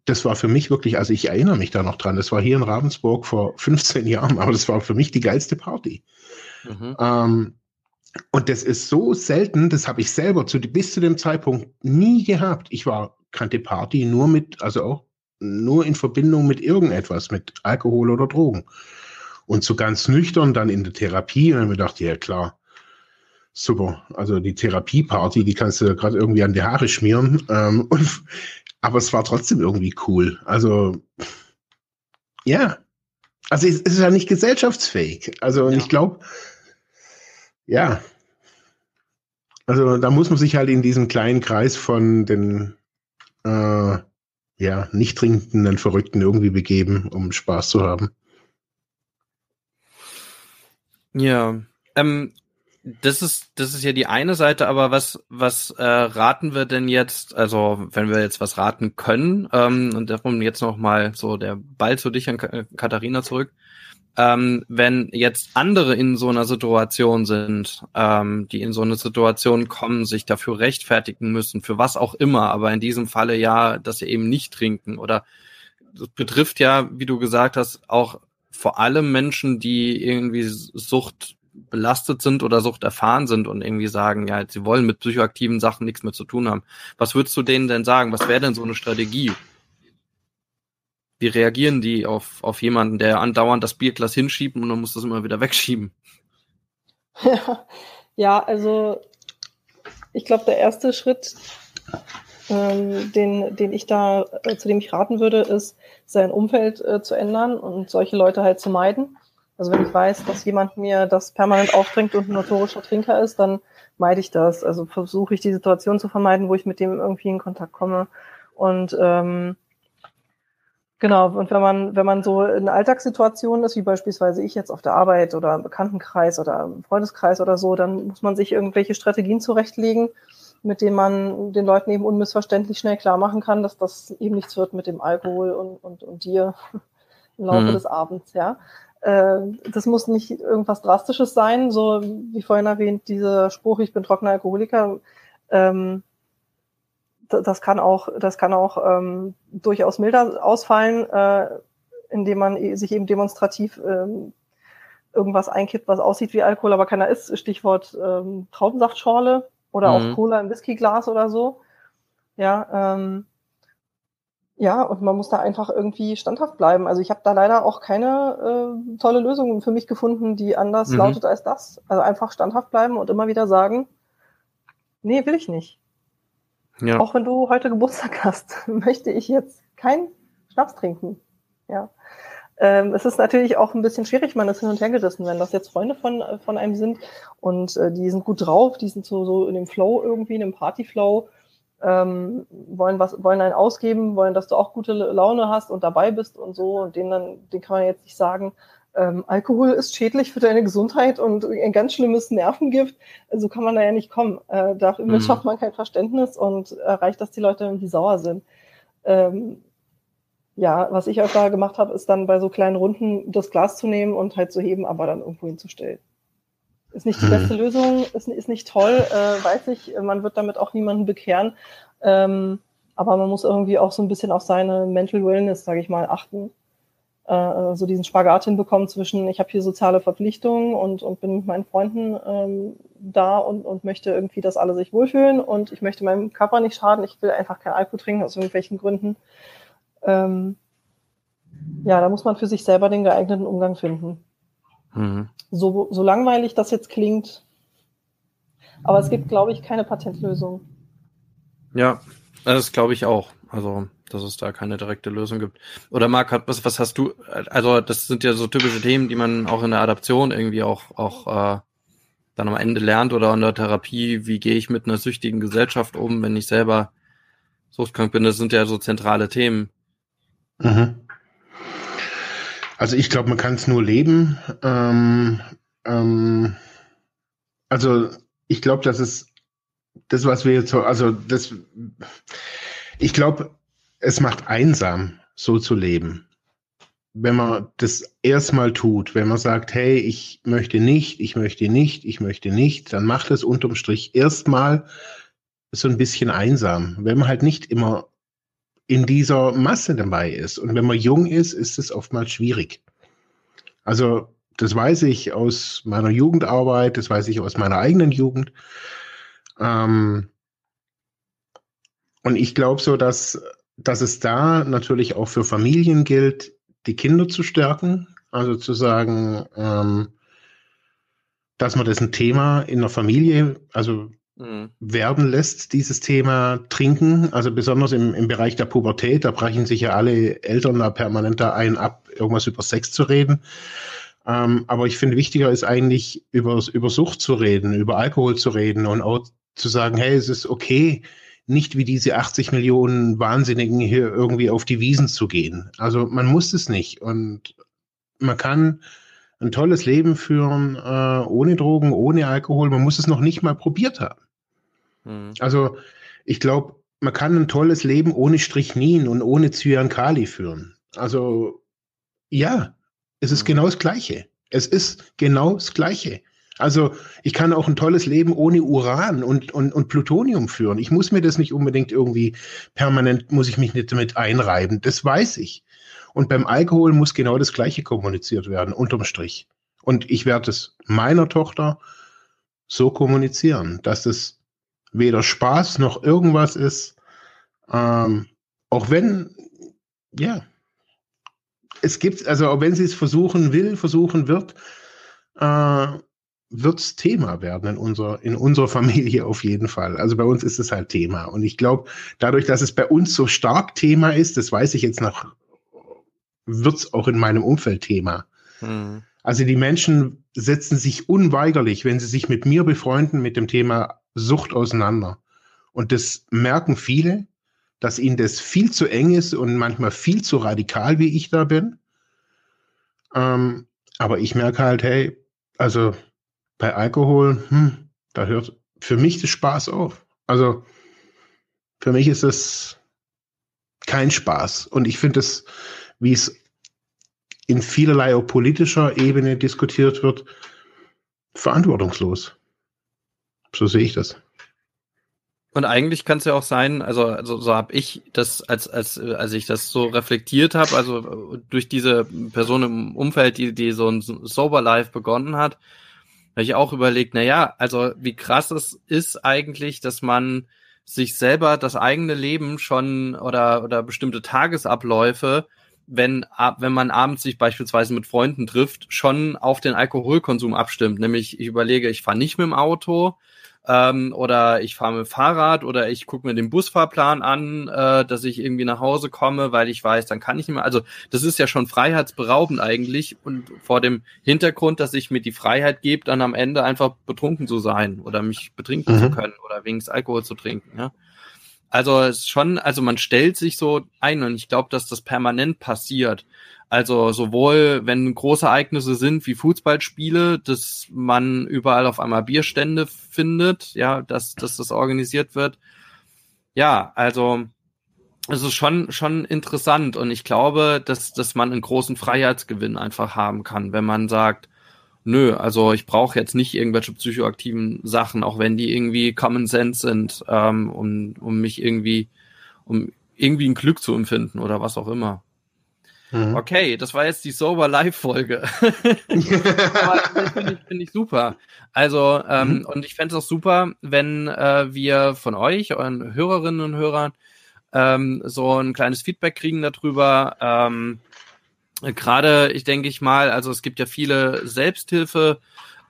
S2: das war für mich wirklich, also ich erinnere mich da noch dran, das war hier in Ravensburg vor 15 Jahren, aber das war für mich die geilste Party. Mhm. Ähm, und das ist so selten, das habe ich selber zu, bis zu dem Zeitpunkt nie gehabt. Ich war, kannte Party nur mit, also auch nur in Verbindung mit irgendetwas, mit Alkohol oder Drogen. Und so ganz nüchtern dann in der Therapie, und dann ich gedacht, ja klar, super. Also die Therapieparty, die kannst du gerade irgendwie an die Haare schmieren. Ähm, und, aber es war trotzdem irgendwie cool. Also ja, also es, ist ja nicht gesellschaftsfähig. Also ja. ich glaube, ja. Also da muss man sich halt in diesem kleinen Kreis von den äh, ja, nicht trinkenden Verrückten irgendwie begeben, um Spaß zu haben.
S1: Ja. Ähm, das ist, das ist ja die eine Seite, aber was, was äh, raten wir denn jetzt, also wenn wir jetzt was raten können, ähm, und darum jetzt nochmal so der Ball zu dich an Katharina zurück, ähm, wenn jetzt andere in so einer Situation sind, ähm, die in so eine Situation kommen, sich dafür rechtfertigen müssen, für was auch immer, aber in diesem Falle ja, dass sie eben nicht trinken oder das betrifft ja, wie du gesagt hast, auch vor allem Menschen, die irgendwie Sucht belastet sind oder Sucht erfahren sind und irgendwie sagen, ja, sie wollen mit psychoaktiven Sachen nichts mehr zu tun haben. Was würdest du denen denn sagen? Was wäre denn so eine Strategie? Wie reagieren die auf, auf jemanden, der andauernd das Bierglas hinschieben und dann muss das immer wieder wegschieben?
S3: ja, also ich glaube, der erste Schritt, ähm, den, den ich da, äh, zu dem ich raten würde, ist, sein Umfeld äh, zu ändern und solche Leute halt zu meiden. Also wenn ich weiß, dass jemand mir das permanent auftrinkt und ein notorischer Trinker ist, dann meide ich das. Also versuche ich die Situation zu vermeiden, wo ich mit dem irgendwie in Kontakt komme. Und ähm, Genau, und wenn man, wenn man so in Alltagssituationen ist, wie beispielsweise ich jetzt auf der Arbeit oder im Bekanntenkreis oder im Freundeskreis oder so, dann muss man sich irgendwelche Strategien zurechtlegen, mit denen man den Leuten eben unmissverständlich schnell klar machen kann, dass das eben nichts wird mit dem Alkohol und, und, und dir im Laufe mhm. des Abends, ja. Äh, das muss nicht irgendwas Drastisches sein, so wie vorhin erwähnt, dieser Spruch, ich bin trockener Alkoholiker, ähm, das kann auch, das kann auch ähm, durchaus milder ausfallen, äh, indem man sich eben demonstrativ ähm, irgendwas einkippt, was aussieht wie Alkohol, aber keiner ist. Stichwort ähm, Traubensaftschorle oder mhm. auch Cola im Whiskyglas oder so. Ja, ähm, ja, und man muss da einfach irgendwie standhaft bleiben. Also ich habe da leider auch keine äh, tolle Lösung für mich gefunden, die anders mhm. lautet als das. Also einfach standhaft bleiben und immer wieder sagen, nee, will ich nicht. Ja. Auch wenn du heute Geburtstag hast, möchte ich jetzt keinen Schnaps trinken. Ja. Ähm, es ist natürlich auch ein bisschen schwierig, man ist hin und her gerissen, wenn das jetzt Freunde von, von einem sind und äh, die sind gut drauf, die sind so, so in dem Flow irgendwie, in dem Partyflow, ähm, wollen was, wollen einen ausgeben, wollen, dass du auch gute Laune hast und dabei bist und so und denen dann, den kann man jetzt nicht sagen, ähm, Alkohol ist schädlich für deine Gesundheit und ein ganz schlimmes Nervengift. So also kann man da ja nicht kommen. Äh, dafür mhm. schafft man kein Verständnis und erreicht, dass die Leute irgendwie sauer sind. Ähm, ja, was ich auch da gemacht habe, ist dann bei so kleinen Runden das Glas zu nehmen und halt zu heben, aber dann irgendwo hinzustellen. Ist nicht die beste mhm. Lösung, ist, ist nicht toll, äh, weiß ich. Man wird damit auch niemanden bekehren. Ähm, aber man muss irgendwie auch so ein bisschen auf seine Mental Wellness, sage ich mal, achten äh, so diesen Spagat hinbekommen zwischen, ich habe hier soziale Verpflichtungen und, und bin mit meinen Freunden ähm, da und, und möchte irgendwie, dass alle sich wohlfühlen und ich möchte meinem Körper nicht schaden, ich will einfach kein Alkohol trinken aus irgendwelchen Gründen. Ähm, ja, da muss man für sich selber den geeigneten Umgang finden. Mhm. So, so langweilig das jetzt klingt, aber es gibt, glaube ich, keine Patentlösung.
S1: Ja, das glaube ich auch. Also dass es da keine direkte Lösung gibt. Oder Marc, was, was hast du, also das sind ja so typische Themen, die man auch in der Adaption irgendwie auch, auch äh, dann am Ende lernt oder in der Therapie, wie gehe ich mit einer süchtigen Gesellschaft um, wenn ich selber suchtkrank bin, das sind ja so zentrale Themen.
S2: Mhm. Also ich glaube, man kann es nur leben. Ähm, ähm, also ich glaube, dass es das, was wir jetzt, also das, ich glaube, es macht einsam, so zu leben. Wenn man das erstmal tut, wenn man sagt, hey, ich möchte nicht, ich möchte nicht, ich möchte nicht, dann macht es unterm Strich erstmal so ein bisschen einsam. Wenn man halt nicht immer in dieser Masse dabei ist. Und wenn man jung ist, ist es oftmals schwierig. Also, das weiß ich aus meiner Jugendarbeit, das weiß ich aus meiner eigenen Jugend. Ähm, und ich glaube so, dass dass es da natürlich auch für Familien gilt, die Kinder zu stärken. Also zu sagen, ähm, dass man das ein Thema in der Familie, also mhm. werden lässt, dieses Thema Trinken. Also besonders im, im Bereich der Pubertät, da brechen sich ja alle Eltern da permanent da ein, ab, irgendwas über Sex zu reden. Ähm, aber ich finde, wichtiger ist eigentlich, über, über Sucht zu reden, über Alkohol zu reden und auch zu sagen, hey, es ist okay, nicht wie diese 80 Millionen Wahnsinnigen hier irgendwie auf die Wiesen zu gehen. Also man muss es nicht und man kann ein tolles Leben führen, äh, ohne Drogen, ohne Alkohol. Man muss es noch nicht mal probiert haben. Mhm. Also ich glaube, man kann ein tolles Leben ohne Strichnin und ohne Zyankali führen. Also ja, es ist mhm. genau das Gleiche. Es ist genau das Gleiche. Also ich kann auch ein tolles Leben ohne Uran und, und, und Plutonium führen. Ich muss mir das nicht unbedingt irgendwie permanent, muss ich mich nicht damit einreiben. Das weiß ich. Und beim Alkohol muss genau das Gleiche kommuniziert werden, unterm Strich. Und ich werde es meiner Tochter so kommunizieren, dass es weder Spaß noch irgendwas ist. Ähm, auch wenn, ja, es gibt, also auch wenn sie es versuchen will, versuchen wird, äh, wird es Thema werden in unserer, in unserer Familie auf jeden Fall. Also bei uns ist es halt Thema. Und ich glaube, dadurch, dass es bei uns so stark Thema ist, das weiß ich jetzt nach, wird es auch in meinem Umfeld Thema. Mhm. Also die Menschen setzen sich unweigerlich, wenn sie sich mit mir befreunden, mit dem Thema Sucht auseinander. Und das merken viele, dass ihnen das viel zu eng ist und manchmal viel zu radikal, wie ich da bin. Ähm, aber ich merke halt, hey, also bei Alkohol, hm, da hört für mich der Spaß auf. Also für mich ist es kein Spaß. Und ich finde es, wie es in vielerlei auch politischer Ebene diskutiert wird, verantwortungslos. So sehe ich das.
S1: Und eigentlich kann es ja auch sein, also, also so habe ich das, als, als, als ich das so reflektiert habe, also durch diese Person im Umfeld, die, die so ein Sober Life begonnen hat, habe ich auch überlegt, na ja, also wie krass es ist eigentlich, dass man sich selber das eigene Leben schon oder, oder bestimmte Tagesabläufe, wenn, wenn man abends sich beispielsweise mit Freunden trifft, schon auf den Alkoholkonsum abstimmt. Nämlich ich überlege, ich fahre nicht mit dem Auto, ähm, oder ich fahre mit dem Fahrrad oder ich gucke mir den Busfahrplan an, äh, dass ich irgendwie nach Hause komme, weil ich weiß, dann kann ich nicht mehr. Also das ist ja schon freiheitsberaubend eigentlich und vor dem Hintergrund, dass ich mir die Freiheit gebe, dann am Ende einfach betrunken zu sein oder mich betrinken mhm. zu können oder wenigstens Alkohol zu trinken. Ja? Also es ist schon, also man stellt sich so ein und ich glaube, dass das permanent passiert. Also sowohl, wenn große Ereignisse sind wie Fußballspiele, dass man überall auf einmal Bierstände findet, ja, dass, dass das organisiert wird. Ja, also es ist schon, schon interessant und ich glaube, dass, dass man einen großen Freiheitsgewinn einfach haben kann, wenn man sagt, nö, also ich brauche jetzt nicht irgendwelche psychoaktiven Sachen, auch wenn die irgendwie Common Sense sind, ähm, um, um mich irgendwie, um irgendwie ein Glück zu empfinden oder was auch immer. Mhm. Okay, das war jetzt die Sober Live Folge. Aber finde ich, find ich super. Also, ähm, mhm. und ich fände es auch super, wenn äh, wir von euch, euren Hörerinnen und Hörern, ähm, so ein kleines Feedback kriegen darüber. Ähm, Gerade, ich denke ich mal, also es gibt ja viele Selbsthilfe.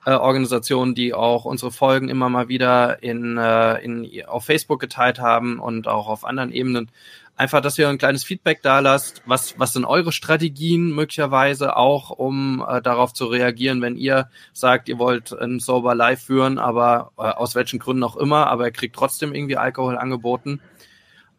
S1: Äh, Organisationen, die auch unsere Folgen immer mal wieder in, äh, in, auf Facebook geteilt haben und auch auf anderen Ebenen einfach, dass ihr ein kleines Feedback da lasst. Was, was sind eure Strategien möglicherweise auch, um äh, darauf zu reagieren, wenn ihr sagt, ihr wollt ein Sober Live führen, aber äh, aus welchen Gründen auch immer, aber ihr kriegt trotzdem irgendwie Alkohol angeboten.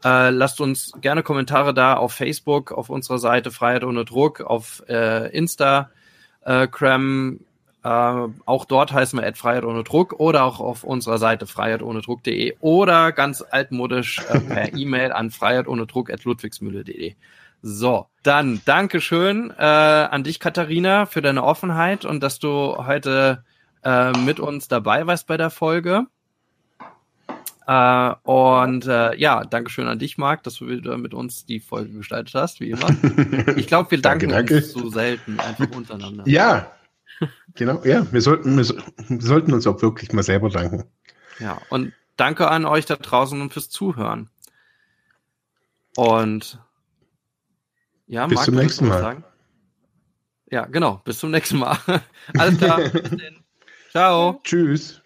S1: Äh, lasst uns gerne Kommentare da auf Facebook, auf unserer Seite Freiheit ohne Druck, auf äh, Instagram, äh, auch dort heißen wir Freiheit ohne Druck oder auch auf unserer Seite freiheitohnedruck.de oder ganz altmodisch äh, per E-Mail an freiheitohnedruck.ludwigsmühle.de. So, dann Dankeschön äh, an dich, Katharina, für deine Offenheit und dass du heute äh, mit uns dabei warst bei der Folge. Äh, und äh, ja, Dankeschön an dich, Marc, dass du wieder mit uns die Folge gestaltet hast, wie immer. Ich glaube, wir danken danke, danke. uns so selten einfach untereinander.
S2: Ja, Genau, ja, wir sollten, wir, wir sollten uns auch wirklich mal selber danken.
S1: Ja, und danke an euch da draußen und fürs Zuhören. Und ja,
S2: bis Marc, zum nächsten Mal. Sagen?
S1: Ja, genau, bis zum nächsten Mal. Alles klar. Ciao.
S2: Tschüss.